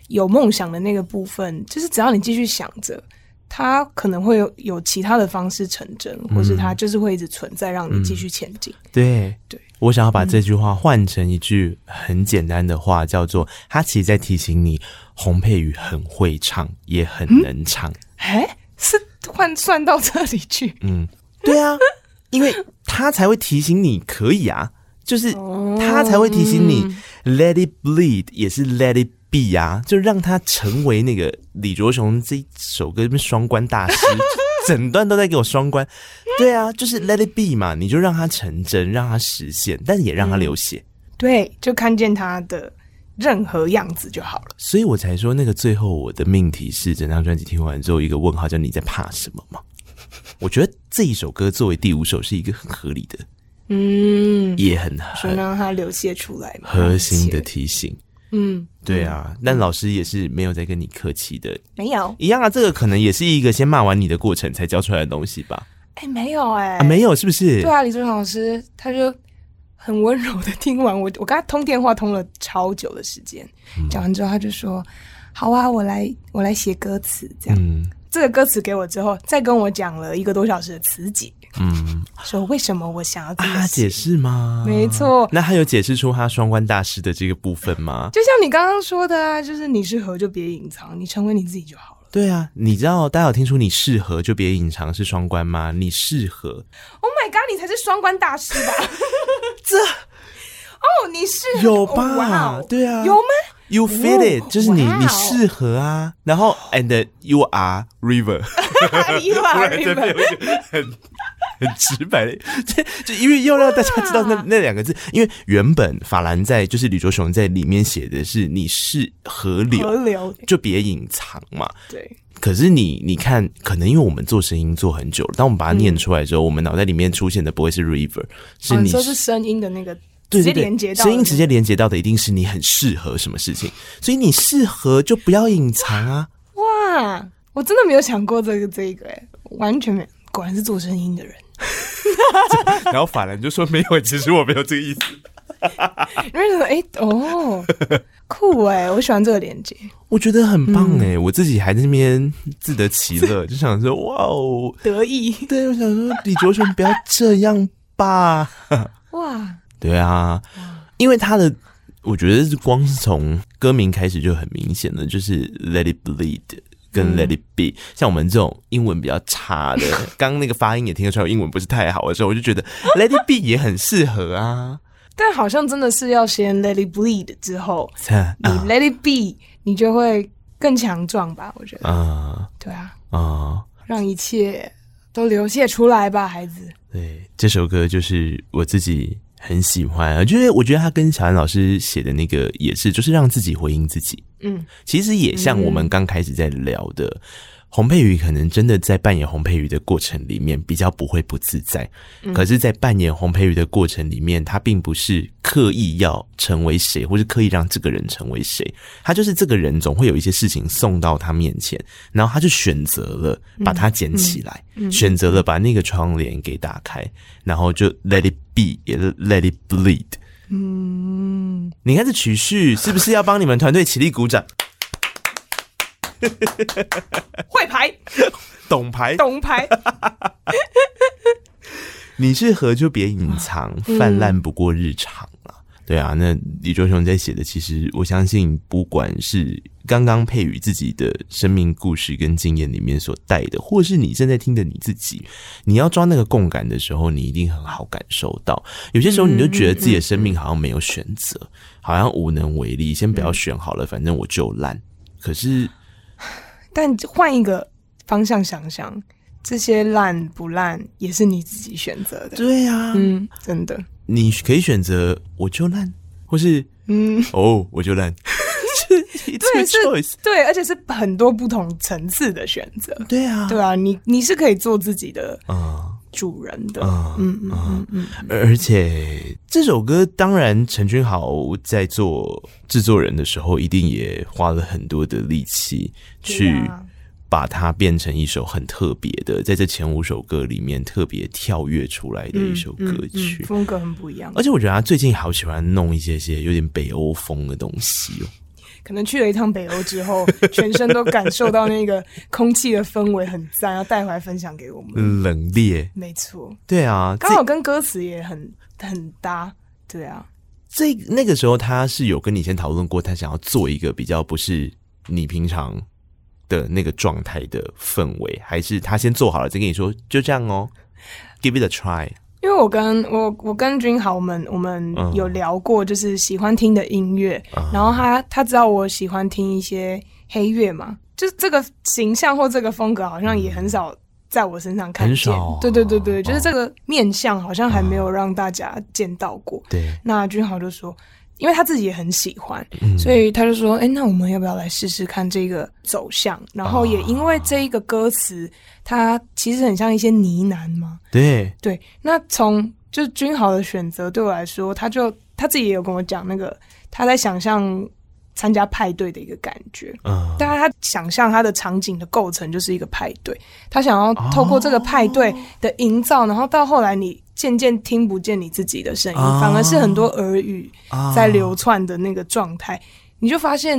有梦想的那个部分，就是只要你继续想着，它可能会有有其他的方式成真，或是它就是会一直存在，让你继续前进。嗯、对。对，我想要把这句话换成一句很简单的话，叫做“他其实在提醒你，洪佩瑜很会唱，也很能唱。嗯”哎，是换算到这里去？嗯，对啊，因为他才会提醒你可以啊。就是他才会提醒你，Let it bleed，也是 Let it be 啊，就让他成为那个李卓雄这一首歌里双关大师，(laughs) 整段都在给我双关。(laughs) 对啊，就是 Let it be 嘛，你就让它成真，让它实现，但是也让它流血。对，就看见它的任何样子就好了。所以我才说，那个最后我的命题是整张专辑听完之后一个问号，叫你在怕什么吗？(laughs) 我觉得这一首歌作为第五首是一个很合理的。嗯，也很说让它流泻出来嘛，核心的提醒。嗯，对啊，嗯、但老师也是没有在跟你客气的，没有一样啊。这个可能也是一个先骂完你的过程才教出来的东西吧？哎、欸，没有哎、欸啊，没有是不是？对啊，李宗盛老师他就很温柔的听完我，我跟他通电话通了超久的时间，讲、嗯、完之后他就说：“好啊，我来我来写歌词。”这样，嗯、这个歌词给我之后，再跟我讲了一个多小时的词解。嗯，说为什么我想要这他解释吗？没错，那他有解释出他双关大师的这个部分吗？就像你刚刚说的啊，就是你适合就别隐藏，你成为你自己就好了。对啊，你知道大家有听出你适合就别隐藏是双关吗？你适合？Oh my god，你才是双关大师吧？(laughs) 这哦，你适合有吧？对啊，有吗？You fit it，就是你你适合啊。然后 and you are river，you (laughs) are (laughs) river，很。直白的，这就因为要让大家知道那那两个字，因为原本法兰在就是李卓雄在里面写的是你是河流，河流就别隐藏嘛。对。可是你你看，可能因为我们做声音做很久了，当我们把它念出来之后，嗯、我们脑袋里面出现的不会是 river，是你、哦、说是声音的那个直接连接到声音直接连接到的，一定是你很适合什么事情，所以你适合就不要隐藏啊。哇，我真的没有想过这个这个，哎，完全没有，果然是做声音的人。(laughs) 然后法兰就说没有，其实我没有这个意思。因为什么？哎哦，酷哎，我喜欢这个连接，我觉得很棒哎，嗯、我自己还在那边自得其乐，(laughs) 就想说哇哦，得意。对，我想说李卓雄不要这样吧。(laughs) 哇，对啊，因为他的，我觉得是光是从歌名开始就很明显的，就是 Let it bleed。跟 Let it be，像我们这种英文比较差的，刚 (laughs) 刚那个发音也听得出来，英文不是太好的时候，我就觉得 (laughs) Let it be 也很适合啊。但好像真的是要先 Let it bleed 之后，你 Let it be，你就会更强壮吧？我觉得啊，对啊，啊，让一切都流泻出来吧，孩子。对，这首歌就是我自己。很喜欢啊，就是我觉得他跟小安老师写的那个也是，就是让自己回应自己。嗯，其实也像我们刚开始在聊的。嗯洪佩瑜可能真的在扮演洪佩瑜的过程里面比较不会不自在，嗯、可是，在扮演洪佩瑜的过程里面，他并不是刻意要成为谁，或是刻意让这个人成为谁，他就是这个人总会有一些事情送到他面前，然后他就选择了把它捡起来，嗯。嗯、选择了把那个窗帘给打开，然后就 let it be，也 let it bleed。嗯，你看这曲序是不是要帮你们团队起立鼓掌？会牌，懂牌，懂牌。(laughs) 你是何就别隐藏，泛滥不过日常对啊，那李卓雄在写的，其实我相信，不管是刚刚佩瑜自己的生命故事跟经验里面所带的，或是你正在听的你自己，你要抓那个共感的时候，你一定很好感受到。有些时候，你就觉得自己的生命好像没有选择，好像无能为力。先不要选好了，反正我就烂。可是。但换一个方向想想，这些烂不烂也是你自己选择的。对呀、啊，嗯，真的，你可以选择我就烂，或是嗯。哦我就烂，(laughs) 对是，对，而且是很多不同层次的选择。对啊，对啊，你你是可以做自己的主人的。嗯嗯嗯嗯，嗯。而且这首歌当然陈君豪在做制作人的时候，一定也花了很多的力气。去把它变成一首很特别的，在这前五首歌里面特别跳跃出来的一首歌曲，嗯嗯嗯、风格很不一样。而且我觉得他最近好喜欢弄一些些有点北欧风的东西哦。可能去了一趟北欧之后，(laughs) 全身都感受到那个空气的氛围很赞，要带回来分享给我们。冷冽，没错，对啊，刚好跟歌词也很很搭。对啊，这那个时候他是有跟你先讨论过，他想要做一个比较不是你平常。的那个状态的氛围，还是他先做好了再跟你说，就这样哦，give it a try。因为我跟我我跟君豪，我们我们有聊过，就是喜欢听的音乐，嗯、然后他他知道我喜欢听一些黑乐嘛，就是这个形象或这个风格，好像也很少在我身上看见。嗯、对对对对，就是这个面相，好像还没有让大家见到过。对、嗯，那君豪就说。因为他自己也很喜欢，嗯、所以他就说：“哎、欸，那我们要不要来试试看这个走向？”然后也因为这一个歌词，它其实很像一些呢喃嘛。对对，那从就是君豪的选择对我来说，他就他自己也有跟我讲，那个他在想象。参加派对的一个感觉，嗯，但他想象他的场景的构成就是一个派对，他想要透过这个派对的营造，哦、然后到后来你渐渐听不见你自己的声音，哦、反而是很多耳语在流窜的那个状态，哦、你就发现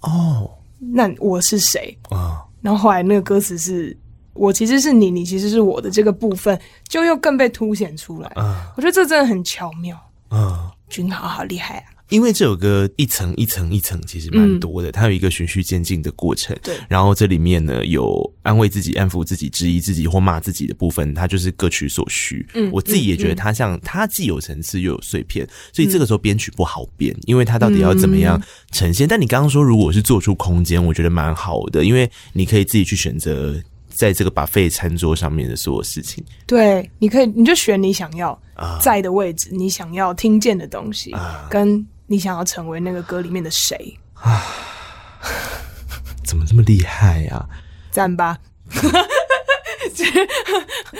哦，那我是谁啊？哦、然后后来那个歌词是我其实是你，你其实是我的这个部分，就又更被凸显出来。啊，我觉得这真的很巧妙。嗯，君豪好厉害啊！因为这首歌一层一层一层其实蛮多的，嗯、它有一个循序渐进的过程。对，然后这里面呢有安慰自己、安抚自己、质疑自己或骂自己的部分，它就是各取所需。嗯，我自己也觉得它像它既有层次又有碎片，所以这个时候编曲不好编，因为它到底要怎么样呈现？嗯、但你刚刚说如果是做出空间，我觉得蛮好的，因为你可以自己去选择在这个 buffet 餐桌上面的所有事情。对，你可以你就选你想要在的位置，啊、你想要听见的东西，啊、跟。你想要成为那个歌里面的谁啊？怎么这么厉害呀、啊？赞吧！(laughs)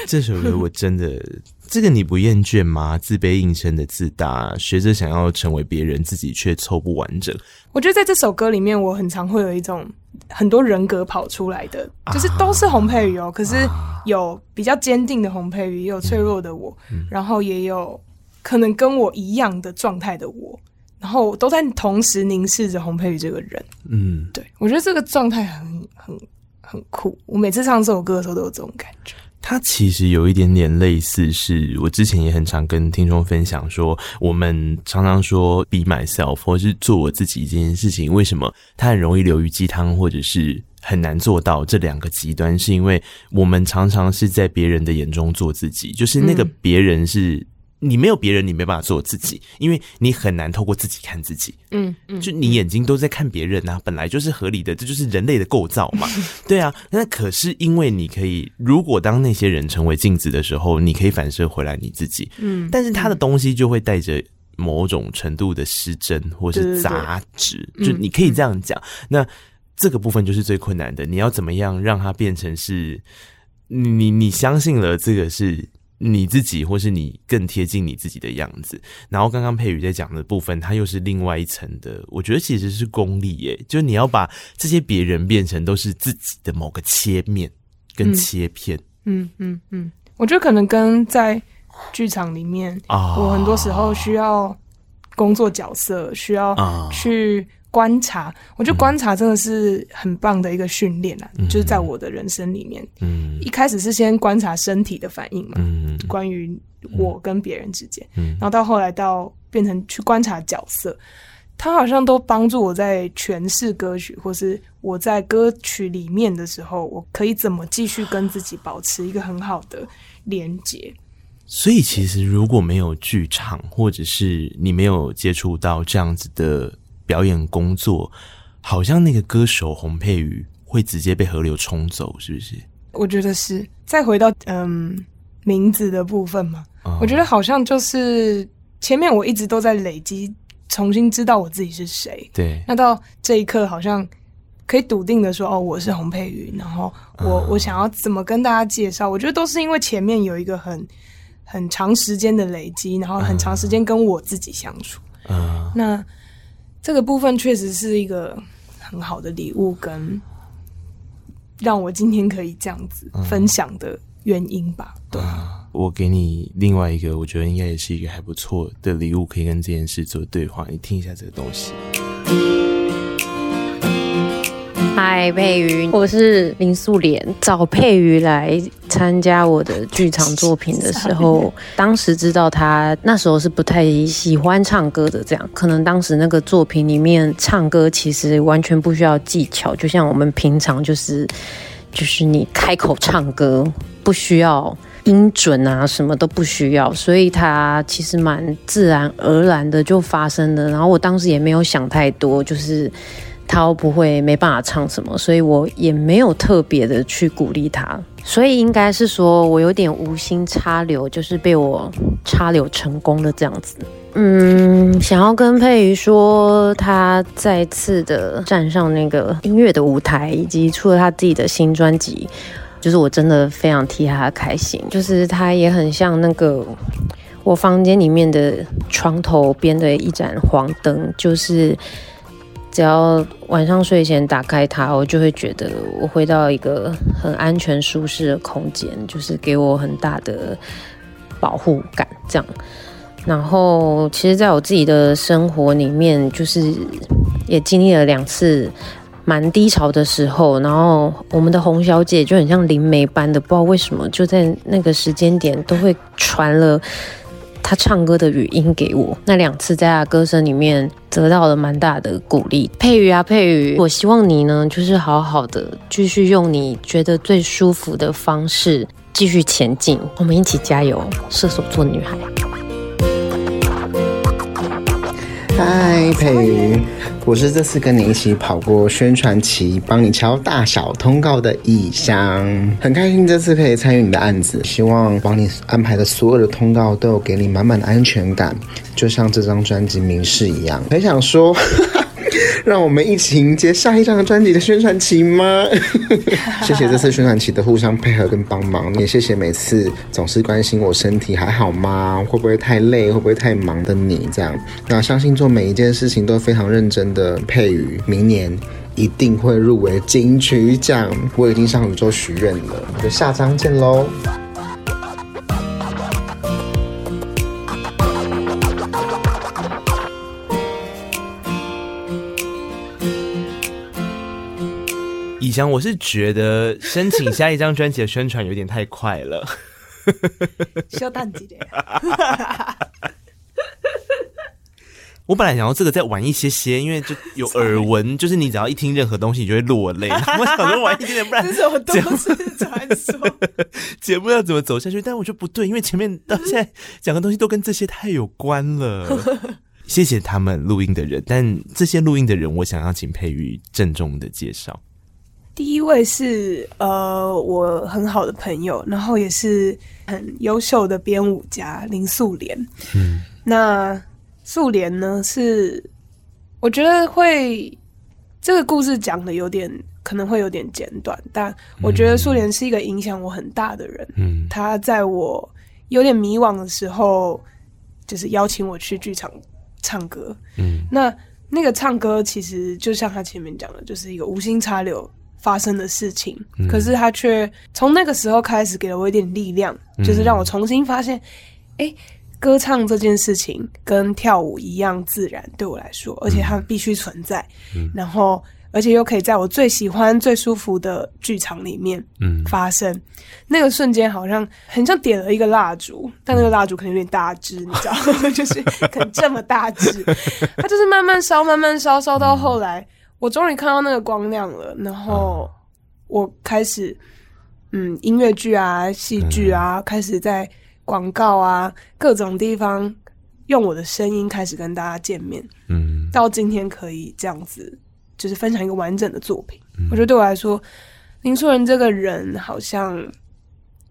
这首歌我真的，这个你不厌倦吗？自卑应声的自大，学着想要成为别人，自己却凑不完整。我觉得在这首歌里面，我很常会有一种很多人格跑出来的，就是都是洪佩瑜哦。可是有比较坚定的洪佩瑜，也有脆弱的我，嗯嗯、然后也有可能跟我一样的状态的我。然后都在同时凝视着洪佩瑜这个人，嗯，对，我觉得这个状态很很很酷。我每次唱这首歌的时候都有这种感觉。它其实有一点点类似，是我之前也很常跟听众分享说，我们常常说 be myself 或是做我自己这件事情，为什么它很容易流于鸡汤，或者是很难做到这两个极端？是因为我们常常是在别人的眼中做自己，就是那个别人是。嗯你没有别人，你没办法做自己，因为你很难透过自己看自己。嗯嗯，就你眼睛都在看别人啊，本来就是合理的，这就是人类的构造嘛。对啊，那可是因为你可以，如果当那些人成为镜子的时候，你可以反射回来你自己。嗯，但是他的东西就会带着某种程度的失真或是杂质，就你可以这样讲。那这个部分就是最困难的，你要怎么样让它变成是你你你相信了这个是。你自己，或是你更贴近你自己的样子。然后刚刚佩宇在讲的部分，它又是另外一层的。我觉得其实是功力耶，就你要把这些别人变成都是自己的某个切面跟切片。嗯嗯嗯，我觉得可能跟在剧场里面，啊、我很多时候需要工作角色，需要去。观察，我觉得观察真的是很棒的一个训练啊！嗯、就是在我的人生里面，嗯，一开始是先观察身体的反应嘛，嗯，关于我跟别人之间，嗯，然后到后来到变成去观察角色，他好像都帮助我在诠释歌曲，或是我在歌曲里面的时候，我可以怎么继续跟自己保持一个很好的连接。所以，其实如果没有剧场，或者是你没有接触到这样子的。表演工作，好像那个歌手洪佩瑜会直接被河流冲走，是不是？我觉得是。再回到嗯名字的部分嘛，哦、我觉得好像就是前面我一直都在累积，重新知道我自己是谁。对。那到这一刻，好像可以笃定的说，哦，我是洪佩瑜。然后我、哦、我想要怎么跟大家介绍？我觉得都是因为前面有一个很很长时间的累积，然后很长时间跟我自己相处。嗯、哦。那。这个部分确实是一个很好的礼物，跟让我今天可以这样子分享的原因吧。对、啊，我给你另外一个，我觉得应该也是一个还不错的礼物，可以跟这件事做对话。你听一下这个东西。嗨，佩瑜，我是林素莲。找佩瑜来参加我的剧场作品的时候，(laughs) 当时知道他那时候是不太喜欢唱歌的，这样可能当时那个作品里面唱歌其实完全不需要技巧，就像我们平常就是就是你开口唱歌不需要音准啊，什么都不需要，所以他其实蛮自然而然的就发生了。然后我当时也没有想太多，就是。他不会没办法唱什么，所以我也没有特别的去鼓励他，所以应该是说我有点无心插柳，就是被我插柳成功了这样子。嗯，想要跟佩瑜说，他再次的站上那个音乐的舞台，以及出了他自己的新专辑，就是我真的非常替他开心。就是他也很像那个我房间里面的床头边的一盏黄灯，就是。只要晚上睡前打开它，我就会觉得我回到一个很安全舒适的空间，就是给我很大的保护感。这样，然后其实在我自己的生活里面，就是也经历了两次蛮低潮的时候，然后我们的洪小姐就很像灵媒般的，不知道为什么就在那个时间点都会传了。他唱歌的语音给我，那两次在他歌声里面得到了蛮大的鼓励。佩瑜啊，佩瑜，我希望你呢，就是好好的继续用你觉得最舒服的方式继续前进，我们一起加油，射手座女孩。嗨，佩瑜，我是这次跟你一起跑过宣传期，帮你敲大小通告的以翔，很开心这次可以参与你的案子，希望帮你安排的所有的通告都有给你满满的安全感，就像这张专辑《明示》一样。很想说。哈哈 (laughs) 让我们一起迎接下一张专辑的宣传期吗？(laughs) 谢谢这次宣传期的互相配合跟帮忙，也谢谢每次总是关心我身体还好吗？会不会太累？会不会太忙的你？这样，那相信做每一件事情都非常认真的佩瑜，明年一定会入围金曲奖。我已经向宇宙许愿了，就下张见喽。我是觉得申请下一张专辑的宣传有点太快了，需要淡季的。(laughs) 我本来想要这个再晚一些些，因为就有 (laughs) 耳闻，就是你只要一听任何东西，你就会落泪。(laughs) 我想说晚一点点，不然这是我都是传说。节目要怎么走下去？但我觉得不对，因为前面到现在讲的东西都跟这些太有关了。谢谢他们录音的人，但这些录音的人，我想要请佩瑜郑重的介绍。第一位是呃，我很好的朋友，然后也是很优秀的编舞家林素莲。嗯，那素莲呢，是我觉得会这个故事讲的有点可能会有点简短，但我觉得素莲是一个影响我很大的人。嗯，他在我有点迷惘的时候，就是邀请我去剧场唱歌。嗯，那那个唱歌其实就像他前面讲的，就是一个无心插柳发生的事情，可是他却从那个时候开始给了我一点力量，嗯、就是让我重新发现，哎、欸，歌唱这件事情跟跳舞一样自然，对我来说，而且它必须存在，嗯、然后而且又可以在我最喜欢、最舒服的剧场里面发生。嗯、那个瞬间好像很像点了一个蜡烛，但那个蜡烛可能有点大支，你知道吗？(laughs) 就是可能这么大支，它就是慢慢烧、慢慢烧，烧到后来。我终于看到那个光亮了，然后我开始，嗯，音乐剧啊、戏剧啊，开始在广告啊各种地方用我的声音开始跟大家见面。嗯，到今天可以这样子，就是分享一个完整的作品。我觉得对我来说，林素莲这个人好像，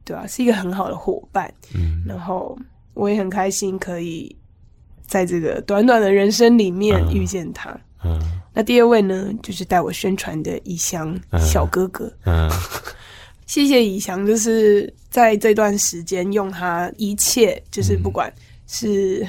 对啊，是一个很好的伙伴。嗯，然后我也很开心可以在这个短短的人生里面遇见他。嗯，那第二位呢，就是带我宣传的以翔小哥哥。嗯，(laughs) 谢谢以翔，就是在这段时间用他一切，就是不管是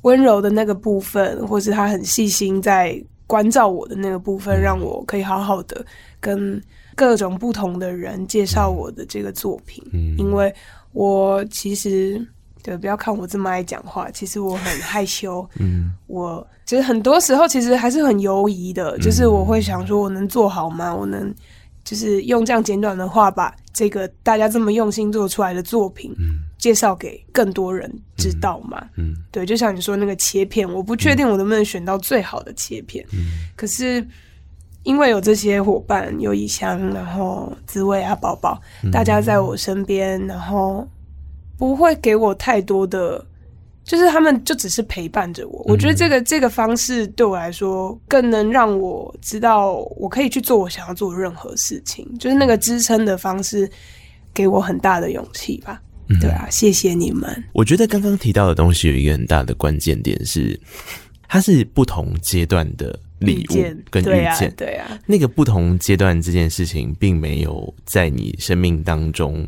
温柔的那个部分，或是他很细心在关照我的那个部分，让我可以好好的跟各种不同的人介绍我的这个作品，嗯，因为我其实对，不要看我这么爱讲话，其实我很害羞，(laughs) 嗯，我其实很多时候其实还是很犹疑的，就是我会想说，我能做好吗？我能就是用这样简短的话把这个大家这么用心做出来的作品，嗯，介绍给更多人知道吗？嗯，对，就像你说那个切片，我不确定我能不能选到最好的切片，嗯，可是。因为有这些伙伴，有以香，然后滋味啊，宝宝，大家在我身边，然后不会给我太多的，就是他们就只是陪伴着我。我觉得这个这个方式对我来说，更能让我知道我可以去做我想要做的任何事情。就是那个支撑的方式，给我很大的勇气吧。对啊，谢谢你们。我觉得刚刚提到的东西有一个很大的关键点是，它是不同阶段的。礼物跟遇见，对啊，对啊，那个不同阶段这件事情，并没有在你生命当中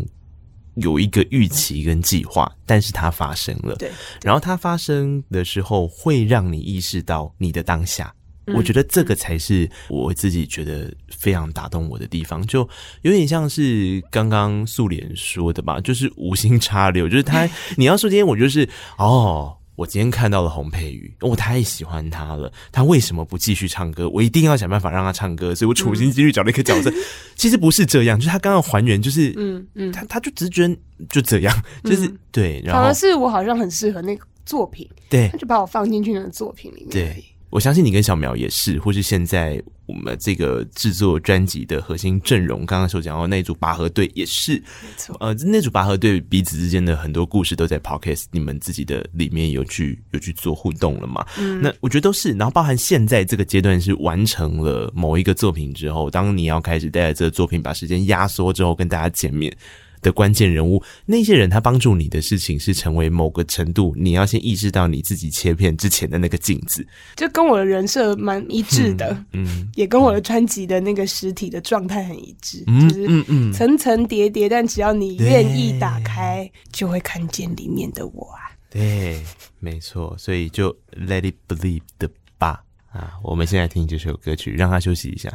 有一个预期跟计划，但是它发生了。对，然后它发生的时候，会让你意识到你的当下。我觉得这个才是我自己觉得非常打动我的地方，就有点像是刚刚素莲说的吧，就是无心插柳，就是他 (laughs) 你要说今天我就是哦。我今天看到了洪佩瑜，我太喜欢他了。他为什么不继续唱歌？我一定要想办法让他唱歌。所以我处心积虑找了一个角色。嗯、其实不是这样，就是他刚刚还原，就是嗯嗯，他他就直觉就这样，就是、嗯、对。然后反而是我好像很适合那个作品，对，他就把我放进去那个作品里面。对。我相信你跟小苗也是，或是现在我们这个制作专辑的核心阵容，刚刚所讲到那组拔河队也是，没错。呃，那组拔河队彼此之间的很多故事都在 Podcast 你们自己的里面有去有去做互动了嘛？嗯，那我觉得都是。然后包含现在这个阶段是完成了某一个作品之后，当你要开始带着这个作品把时间压缩之后跟大家见面。的关键人物，那些人他帮助你的事情是成为某个程度，你要先意识到你自己切片之前的那个镜子，就跟我的人设蛮一致的，嗯，嗯，也跟我的专辑的那个实体的状态很一致，嗯、就是嗯嗯层层叠叠，但只要你愿意打开，就会看见里面的我啊。对，没错，所以就 Let it believe 的吧啊，我们现在听这首歌曲，让他休息一下。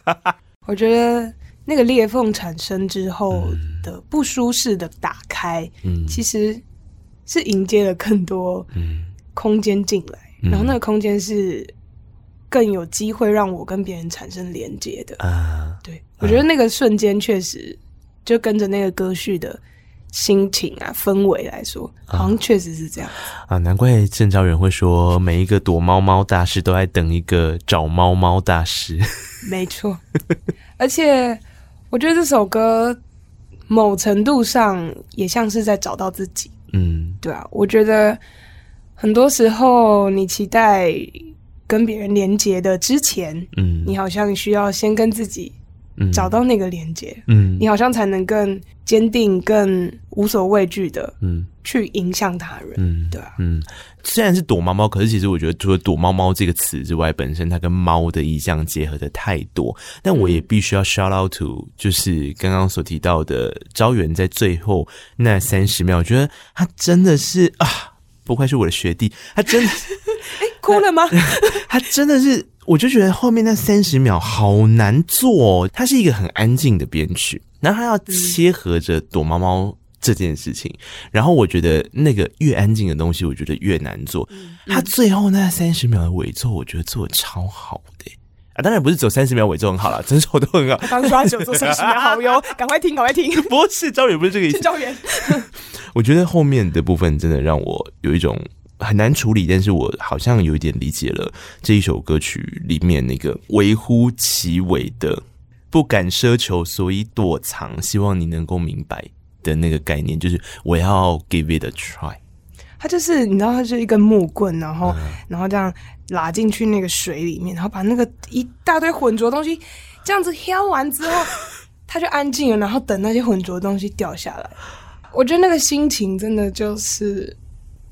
(laughs) 我觉得。那个裂缝产生之后的不舒适的打开，嗯，其实是迎接了更多空间进来，嗯，然后那个空间是更有机会让我跟别人产生连接的啊。对，我觉得那个瞬间确实就跟着那个歌序的心情啊氛围来说，好像确实是这样啊。难怪郑昭元会说，每一个躲猫猫大师都在等一个找猫猫大师。(laughs) 没错，而且。我觉得这首歌某程度上也像是在找到自己，嗯，对啊。我觉得很多时候你期待跟别人连接的之前，嗯，你好像需要先跟自己找到那个连接，嗯，你好像才能更坚定、更无所畏惧的，嗯，去影响他人，嗯，对啊，嗯。虽然是躲猫猫，可是其实我觉得除了躲猫猫这个词之外，本身它跟猫的意象结合的太多。但我也必须要 shout out to，就是刚刚所提到的招远，在最后那三十秒，我觉得他真的是啊，不愧是我的学弟，他真的是，(laughs) 哎，哭了吗？(laughs) 他真的是，我就觉得后面那三十秒好难做哦。它是一个很安静的编曲，然后他要切合着躲猫猫。这件事情，然后我觉得那个越安静的东西，我觉得越难做。嗯、他最后那三十秒的尾奏，我觉得做的超好的啊！当然不是走三十秒尾奏很好了，(laughs) 整首都很好。他刚刷只有做三十秒，好哟，(laughs) 赶快听，赶快听。不是昭元，不是这个意思。昭元，(laughs) 我觉得后面的部分真的让我有一种很难处理，但是我好像有一点理解了这一首歌曲里面那个微乎其微的不敢奢求，所以躲藏，希望你能够明白。的那个概念就是我要 give it a try，它就是你知道，它是一根木棍，然后、嗯、然后这样拉进去那个水里面，然后把那个一大堆浑浊东西这样子挑完之后，(laughs) 它就安静了，然后等那些浑浊的东西掉下来。我觉得那个心情真的就是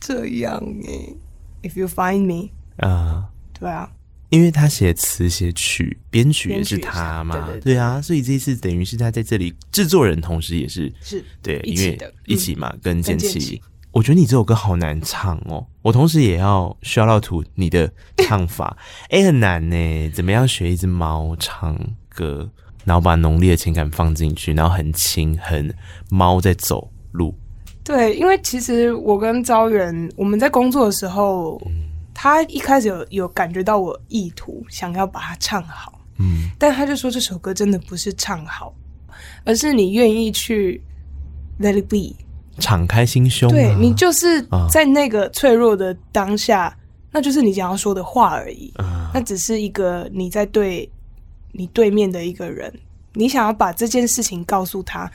这样诶。If you find me，啊，对啊。因为他写词写曲，编曲也是他嘛，对，对，对，对啊，所以这一次等于是他在这里制作人，同时也是是对，因为一起嘛，嗯、跟建骐。我觉得你这首歌好难唱哦，我同时也要 shout out to 你的唱法，(laughs) 哎、欸，很难呢，怎么样学一只猫唱歌？然后把浓烈的情感放进去，然后很轻，很猫在走路。对，因为其实我跟招远我们在工作的时候，嗯、他一开始有有感觉到我意图想要把它唱好，嗯，但他就说这首歌真的不是唱好，而是你愿意去 let it be，敞开心胸、啊，对，你就是在那个脆弱的当下，啊、那就是你想要说的话而已，啊、那只是一个你在对你对面的一个人，你想要把这件事情告诉他，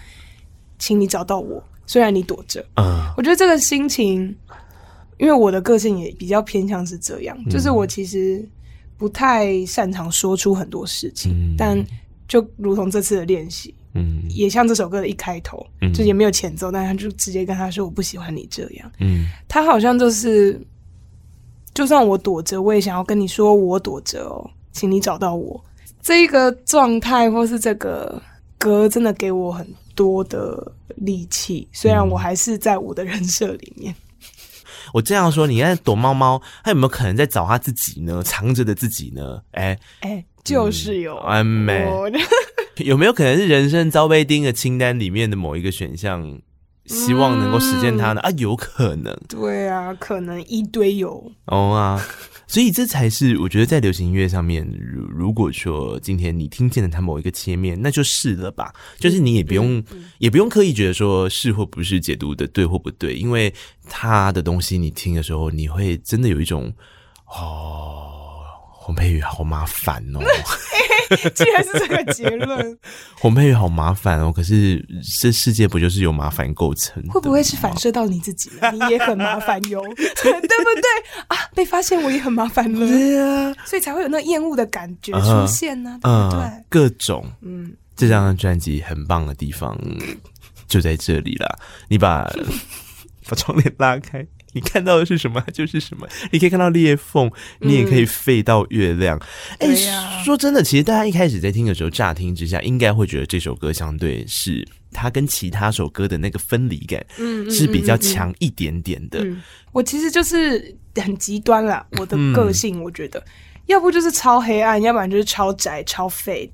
请你找到我。虽然你躲着，嗯，uh, 我觉得这个心情，因为我的个性也比较偏向是这样，嗯、就是我其实不太擅长说出很多事情，嗯、但就如同这次的练习，嗯，也像这首歌的一开头，嗯，就也没有前奏，但他就直接跟他说我不喜欢你这样，嗯，他好像就是，就算我躲着，我也想要跟你说我躲着哦，请你找到我，这一个状态或是这个歌真的给我很多的力气，虽然我还是在我的人设里面。我这样说，你看躲猫猫，他有没有可能在找他自己呢？藏着的自己呢？哎、欸、哎，欸、就是有完美。(laughs) 有没有可能是人生遭被钉的清单里面的某一个选项？希望能够实现它呢？嗯、啊，有可能。对啊，可能一堆有。哦啊，所以这才是我觉得在流行音乐上面，如如果说今天你听见了它某一个切面，那就是了吧。就是你也不用，也不用刻意觉得说是或不是解读的对或不对，因为他的东西你听的时候，你会真的有一种哦。洪佩瑜好麻烦哦，(laughs) 竟然是这个结论。洪佩瑜好麻烦哦，可是这世界不就是由麻烦构成？会不会是反射到你自己？你也很麻烦哟，(laughs) 对不对啊？被发现我也很麻烦了，对啊，所以才会有那厌恶的感觉出现呢，对不对？各种，嗯，这张专辑很棒的地方就在这里了。你把 (laughs) 把窗帘拉开。你看到的是什么就是什么，你可以看到裂缝，你也可以飞到月亮。哎、嗯欸，说真的，其实大家一开始在听的时候，乍听之下应该会觉得这首歌相对是它跟其他首歌的那个分离感，嗯，是比较强一点点的。我其实就是很极端啦，我的个性，我觉得、嗯、要不就是超黑暗，要不然就是超宅、超废。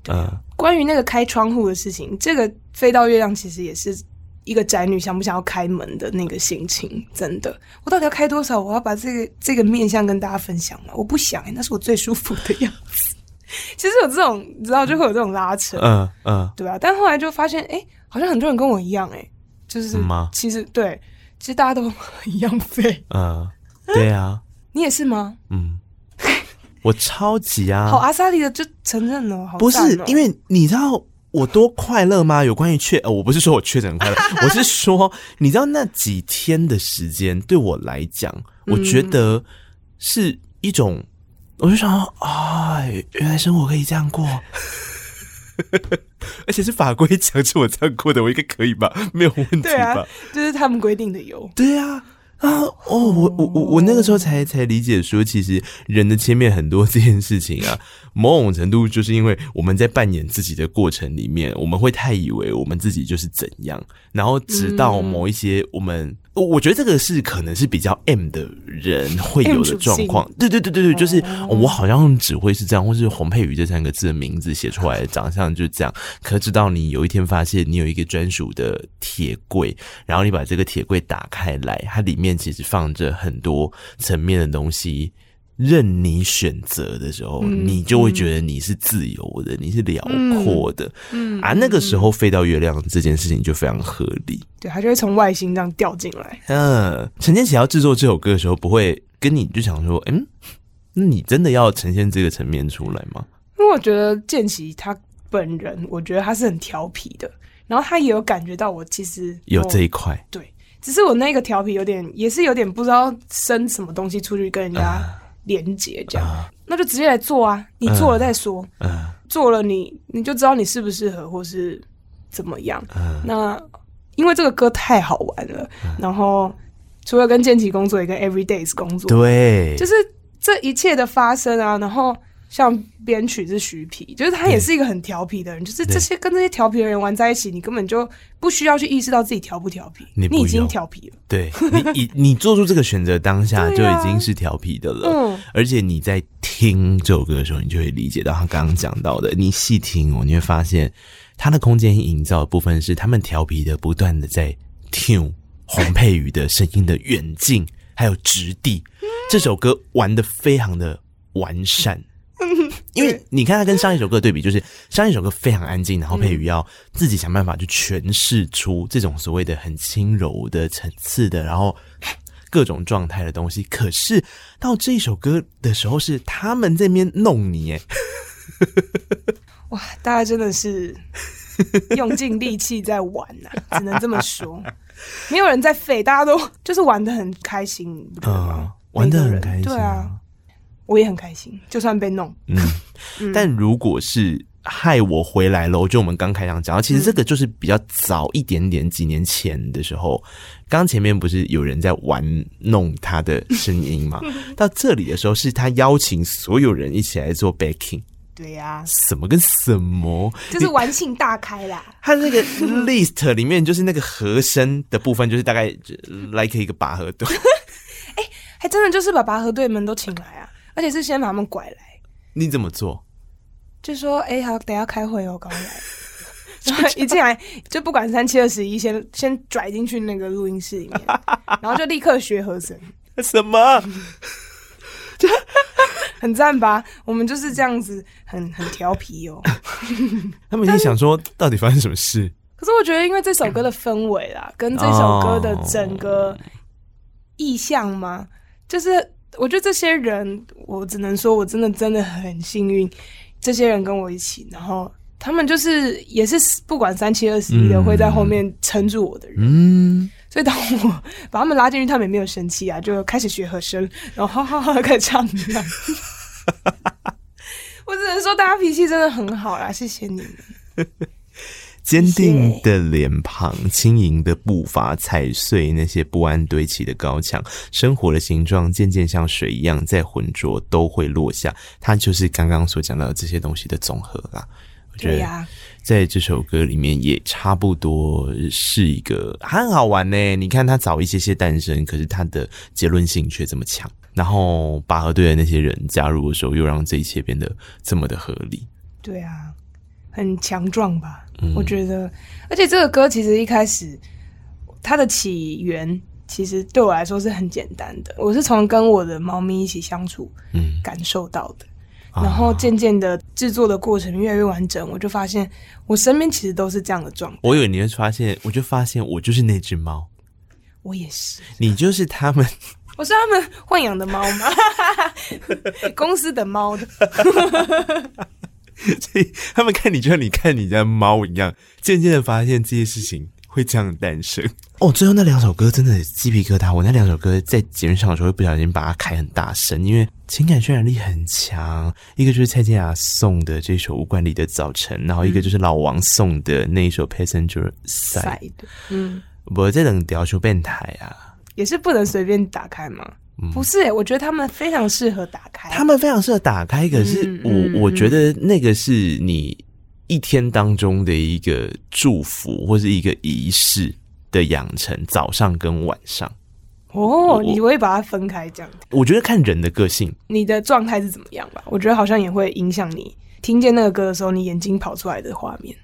关于那个开窗户的事情，这个飞到月亮其实也是。一个宅女想不想要开门的那个心情，真的，我到底要开多少？我要把这个这个面相跟大家分享吗？我不想、欸，那是我最舒服的样子。(laughs) 其实有这种，你知道，就会有这种拉扯，嗯嗯，嗯对吧？但后来就发现，哎、欸，好像很多人跟我一样、欸，哎，就是，吗其实对，其实大家都一样废，嗯，对啊，你也是吗？嗯，我超级啊，(laughs) 好阿萨利的就承认了，好、喔、不是因为你知道。我多快乐吗？有关于确，呃，我不是说我确诊很快乐，(laughs) 我是说，你知道那几天的时间对我来讲，我觉得是一种，嗯、我就想说，哎，原来生活可以这样过，(laughs) 而且是法规强制我这样过的，我应该可以吧？没有问题吧？这啊，就是他们规定的有。对啊。啊哦，我我我我那个时候才才理解说，其实人的切面很多 (laughs) 这件事情啊，某种程度就是因为我们在扮演自己的过程里面，我们会太以为我们自己就是怎样，然后直到某一些我们。我觉得这个是可能是比较 M 的人会有的状况，对对对对对，就是我好像只会是这样，或是洪佩瑜这三个字的名字写出来的长相就是这样。可直到你有一天发现你有一个专属的铁柜，然后你把这个铁柜打开来，它里面其实放着很多层面的东西。任你选择的时候，嗯、你就会觉得你是自由的，嗯、你是辽阔的，嗯，啊，那个时候飞到月亮这件事情就非常合理。对，他就会从外星这样掉进来。嗯，陈建奇要制作这首歌的时候，不会跟你就想说，嗯，那你真的要呈现这个层面出来吗？因为我觉得建奇他本人，我觉得他是很调皮的，然后他也有感觉到我其实有这一块，对，只是我那个调皮有点，也是有点不知道生什么东西出去跟人家。嗯连接这样，呃、那就直接来做啊！你做了再说，做了你你就知道你适不适合或是怎么样。呃、那因为这个歌太好玩了，呃、然后除了跟建骐工作，也跟 Everydays 工作，对，就是这一切的发生啊，然后像编曲是徐皮，就是他也是一个很调皮的人，就是这些跟这些调皮的人玩在一起，你根本就不需要去意识到自己调不调皮，你，你已经调皮了。对你，(laughs) 你你做出这个选择当下就已经是调皮的了。嗯，而且你在听这首歌的时候，你就会理解到他刚刚讲到的。你细听哦，你会发现他的空间营造的部分是他们调皮的，不断的在听黄佩瑜的声音的远近还有质地。这首歌玩的非常的完善。(laughs) 因为你看他跟上一首歌的对比，就是上一首歌非常安静，然后佩瑜要自己想办法去诠释出这种所谓的很轻柔的层次的，然后各种状态的东西。可是到这一首歌的时候，是他们这边弄你，哎，哇！大家真的是用尽力气在玩呐，只能这么说，没有人在废，大家都就是玩的很开心，你不觉得吗？(laughs) 嗯，玩的很开心，对啊。我也很开心，就算被弄。嗯，但如果是害我回来了，就我们刚开场讲到，其实这个就是比较早一点点，几年前的时候，刚前面不是有人在玩弄他的声音吗？(laughs) 到这里的时候，是他邀请所有人一起来做 backing。对呀、啊，什么跟什么，就是玩性大开啦。他那个 (laughs) list 里面就是那个和声的部分，就是大概 like 一个拔河队。(laughs) 哎、欸，还真的就是把拔河队们都请来啊。而且是先把他们拐来，你怎么做？就说哎、欸，好，等下开会哦，赶快来。(laughs) 然后一进来就不管三七二十一，先先拽进去那个录音室里面，(laughs) 然后就立刻学和声。什么？(laughs) 很赞吧？我们就是这样子很，很很调皮哦。他们一定想说，到底发生什么事？可是我觉得，因为这首歌的氛围啦，跟这首歌的整个意象嘛，就是。我觉得这些人，我只能说，我真的真的很幸运，这些人跟我一起，然后他们就是也是不管三七二十一的，会在后面撑住我的人。嗯，所以当我把他们拉进去，他们也没有生气啊，就开始学和声，然后哈哈哈开始唱这样。(laughs) 我只能说，大家脾气真的很好啦，谢谢你们。坚定的脸庞，轻盈的步伐，踩碎那些不安堆起的高墙。生活的形状渐渐像水一样，在浑浊都会落下。它就是刚刚所讲到的这些东西的总和啦。我觉得在这首歌里面也差不多是一个很好玩呢。你看它早一些些诞生，可是它的结论性却这么强。然后拔河队的那些人加入的时候，又让这一切变得这么的合理。对啊。很强壮吧，嗯，我觉得，而且这个歌其实一开始它的起源其实对我来说是很简单的，我是从跟我的猫咪一起相处，嗯，感受到的，嗯，然后渐渐的制作的过程越来越完整，我就发现我身边其实都是这样的状态。我以为你会发现，我就发现我就是那只猫，我也是，你就是他们，我是他们豢养的猫吗？(laughs) 公司的猫的。(laughs) (laughs) 所以他们看你，就像你看你家猫一样，渐渐的发现这些事情会这样诞生。(laughs) 哦，最后那两首歌真的鸡皮疙瘩。我那两首歌在节目上的时候会不小心把它开很大声，因为情感渲染力很强。一个就是蔡健雅送的这首《无管里的早晨》，然后一个就是老王送的那一首《Passenger Side》。嗯，我在等调出变态啊，也是不能随便打开吗？不是、欸，我觉得他们非常适合打开。他们非常适合打开，可是我、嗯嗯、我觉得那个是你一天当中的一个祝福，或是一个仪式的养成，早上跟晚上。哦，你会把它分开这样？我觉得看人的个性，你的状态是怎么样吧？我觉得好像也会影响你听见那个歌的时候，你眼睛跑出来的画面。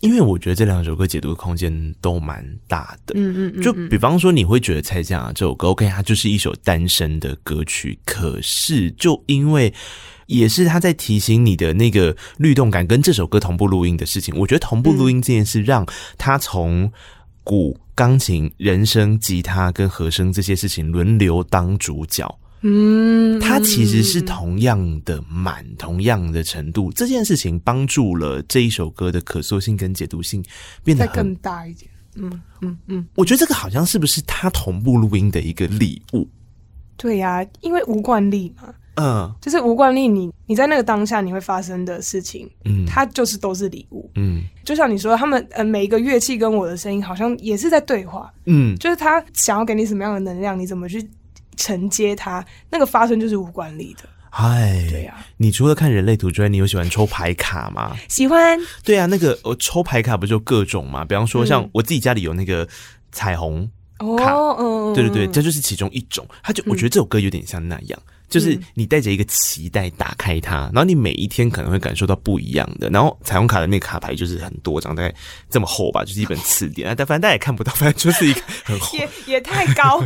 因为我觉得这两首歌解读的空间都蛮大的，嗯嗯，嗯，就比方说你会觉得蔡健雅这首歌，OK，它就是一首单身的歌曲，可是就因为也是他在提醒你的那个律动感跟这首歌同步录音的事情，我觉得同步录音这件事让他从鼓、钢琴、人声、吉他跟和声这些事情轮流当主角。嗯，它其实是同样的满，同样的程度。这件事情帮助了这一首歌的可塑性跟解读性变得更大一点。嗯嗯嗯，我觉得这个好像是不是他同步录音的一个礼物？对呀、啊，因为无惯例嘛。嗯，就是无惯例，你你在那个当下你会发生的事情，嗯，它就是都是礼物。嗯，就像你说，他们呃每一个乐器跟我的声音好像也是在对话。嗯，就是他想要给你什么样的能量，你怎么去承接它，那个发生就是无管理的哎，对呀、啊。你除了看人类图之外，你有喜欢抽牌卡吗？喜欢。对啊，那个我抽牌卡不就各种嘛？比方说，像我自己家里有那个彩虹卡，哦、嗯，对对对，这就是其中一种。他就我觉得这首歌有点像那样。嗯就是你带着一个期待打开它，然后你每一天可能会感受到不一样的。然后彩虹卡的那个卡牌就是很多张，大概这么厚吧，就是一本词典啊。但反正大家也看不到，(laughs) 反正就是一个很厚，也也太高。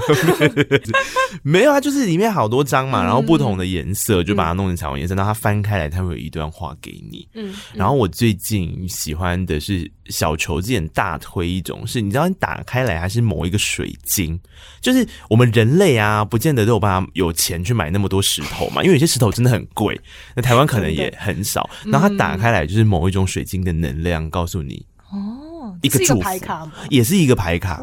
(laughs) 没有啊，就是里面好多张嘛，然后不同的颜色，就把它弄成彩虹颜色。然后它翻开来，它会有一段话给你。嗯。然后我最近喜欢的是小球之前大推一种，是你知道你打开来还是某一个水晶，就是我们人类啊，不见得都有办法有钱去买那么多石头嘛，因为有些石头真的很贵，那台湾可能也很少。然后它打开来就是某一种水晶的能量，告诉你哦，一个祝福，牌卡也是一个牌卡，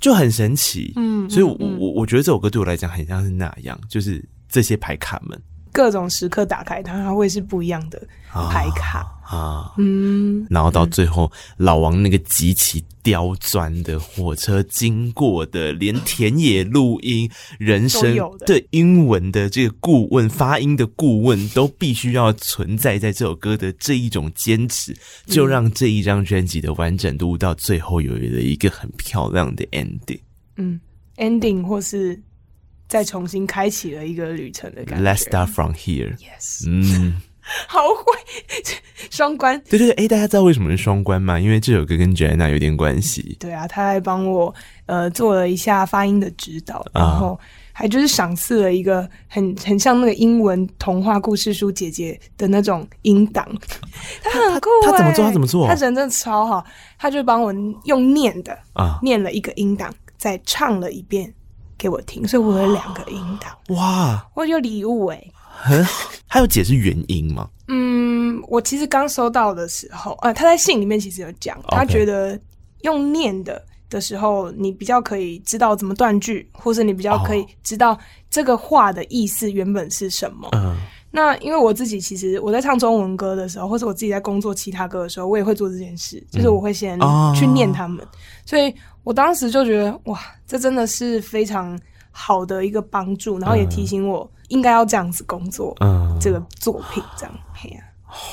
就很神奇。嗯，所以我我我觉得这首歌对我来讲很像是那样，就是这些牌卡们。各种时刻打开它，它会是不一样的牌卡啊，啊，嗯，然后到最后，嗯、老王那个极其刁钻的火车经过的，连田野录音、人声的英文的这个顾问发音的顾问都必须要存在在这首歌的这一种坚持，就让这一张专辑的完整度到最后有了一个很漂亮的 ending。嗯，ending 或是。再重新开启了一个旅程的感觉。Let's start from here. Yes，嗯，(laughs) 好会双关。对对对，哎，大家知道为什么是双关吗？因为这首歌跟 Joanna 有点关系。对啊，他还帮我呃做了一下发音的指导，然后还就是赏赐了一个很很像那个英文童话故事书姐姐的那种音档。他很酷，他怎么做？他怎么做？他人真的超好，他就帮我用念的啊，念了一个音档，再唱了一遍。给我听，所以我有两个音档。哇，我有礼物哎、欸，(laughs) 很好。他有解释原因吗？嗯，我其实刚收到的时候，呃，他在信里面其实有讲，他觉得用念的的时候，你比较可以知道怎么断句，或是你比较可以知道这个话的意思原本是什么。嗯，那因为我自己其实我在唱中文歌的时候，或是我自己在工作其他歌的时候，我也会做这件事，就是我会先去念他们，所以。我当时就觉得哇，这真的是非常好的一个帮助，然后也提醒我应该要这样子工作。嗯，这个作品这样配啊。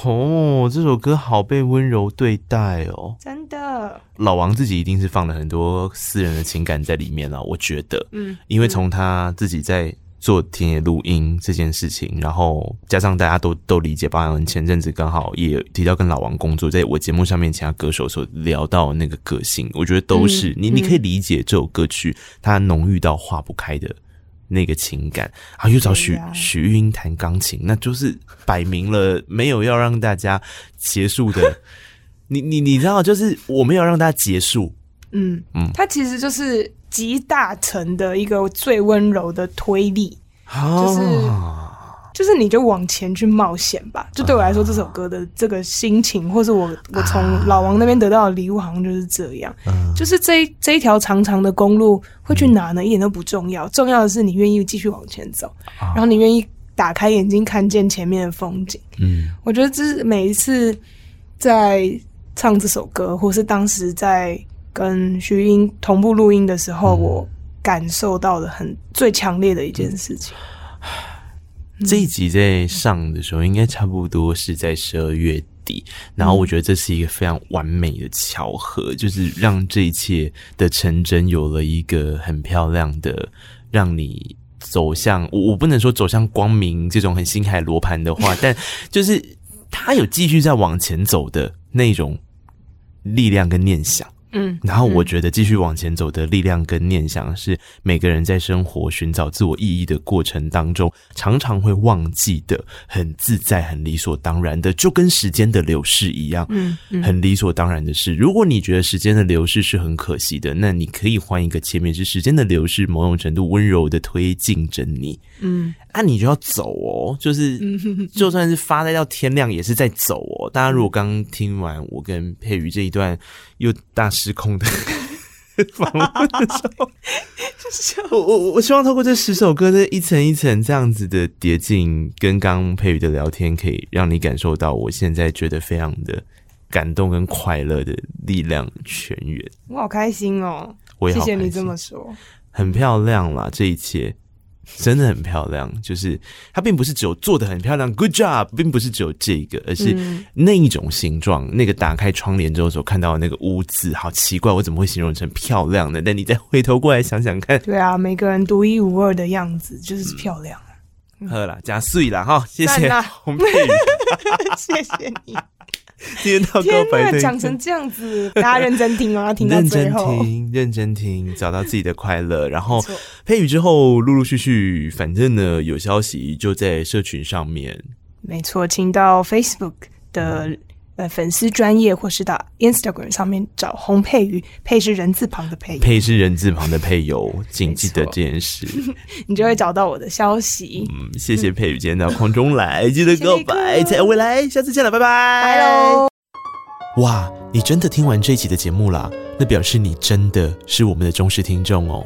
哦，这首歌好被温柔对待哦，真的。老王自己一定是放了很多私人的情感在里面了，我觉得。嗯，因为从他自己在。做田野录音这件事情，然后加上大家都都理解，包含前阵子刚好也提到跟老王工作，在我节目上面其他歌手所聊到那个个性，我觉得都是、嗯、你你可以理解这首歌曲它浓郁到化不开的那个情感，啊又找许许玉英弹钢琴，那就是摆明了没有要让大家结束的，(laughs) 你你你知道，就是我没有让大家结束，嗯嗯，它其实就是。集大成的一个最温柔的推力，就是就是你就往前去冒险吧。就对我来说，这首歌的这个心情，或是我我从老王那边得到的礼物，好像就是这样。就是这一这一条长长的公路会去哪呢？一点都不重要，重要的是你愿意继续往前走，然后你愿意打开眼睛看见前面的风景。嗯，我觉得这是每一次在唱这首歌，或是当时在。跟徐英同步录音的时候，我感受到的很最强烈的一件事情。这一集在上的时候，应该差不多是在十二月底，然后我觉得这是一个非常完美的巧合，就是让这一切的成真有了一个很漂亮的，让你走向我我不能说走向光明这种很星海罗盘的话，(laughs) 但就是他有继续在往前走的那种力量跟念想。嗯，然后我觉得继续往前走的力量跟念想是每个人在生活寻找自我意义的过程当中常常会忘记的，很自在、很理所当然的，就跟时间的流逝一样，嗯，很理所当然的事。如果你觉得时间的流逝是很可惜的，那你可以换一个切面，是时间的流逝某种程度温柔的推进着你，嗯，啊，你就要走哦，就是 (laughs) 就算是发呆到天亮也是在走哦。大家如果刚听完我跟佩瑜这一段又大失控的 (laughs) 访问的时候，(laughs) (laughs) 我我我希望透过这十首歌的一层一层这样子的叠进，跟刚佩瑜的聊天，可以让你感受到我现在觉得非常的感动跟快乐的力量泉源。我好开心哦！我也好谢谢你这么说，很漂亮啦，这一切。真的很漂亮。就是它并不是只有做的很漂亮，Good job，并不是只有这个，而是那一种形状。嗯、那个打开窗帘之后所看到的那个屋子，好奇怪，我怎么会形容成漂亮呢？但你再回头过来想想看，对啊，每个人独一无二的样子就是漂亮。好了，加碎了哈，谢谢洪佩瑜，(laughs) (laughs) 谢谢你。今 (laughs) 天到告白讲成这样子，大家认真听哦，要听到最后。认真听，认真听，找到自己的快乐。然后配语之后陆陆续续，反正呢有消息就在社群上面。没错，请到 Facebook 的、嗯。呃，粉丝专业或是到 Instagram 上面找洪佩瑜，佩是人字旁的佩，佩是人字旁的配友，请记得这件事，(laughs) 你就会找到我的消息。嗯，谢谢佩瑜，今天到空中来，记得告白才有未来，下次见了，拜拜，拜喽。哇，你真的听完这一集的节目啦？那表示你真的是我们的忠实听众哦。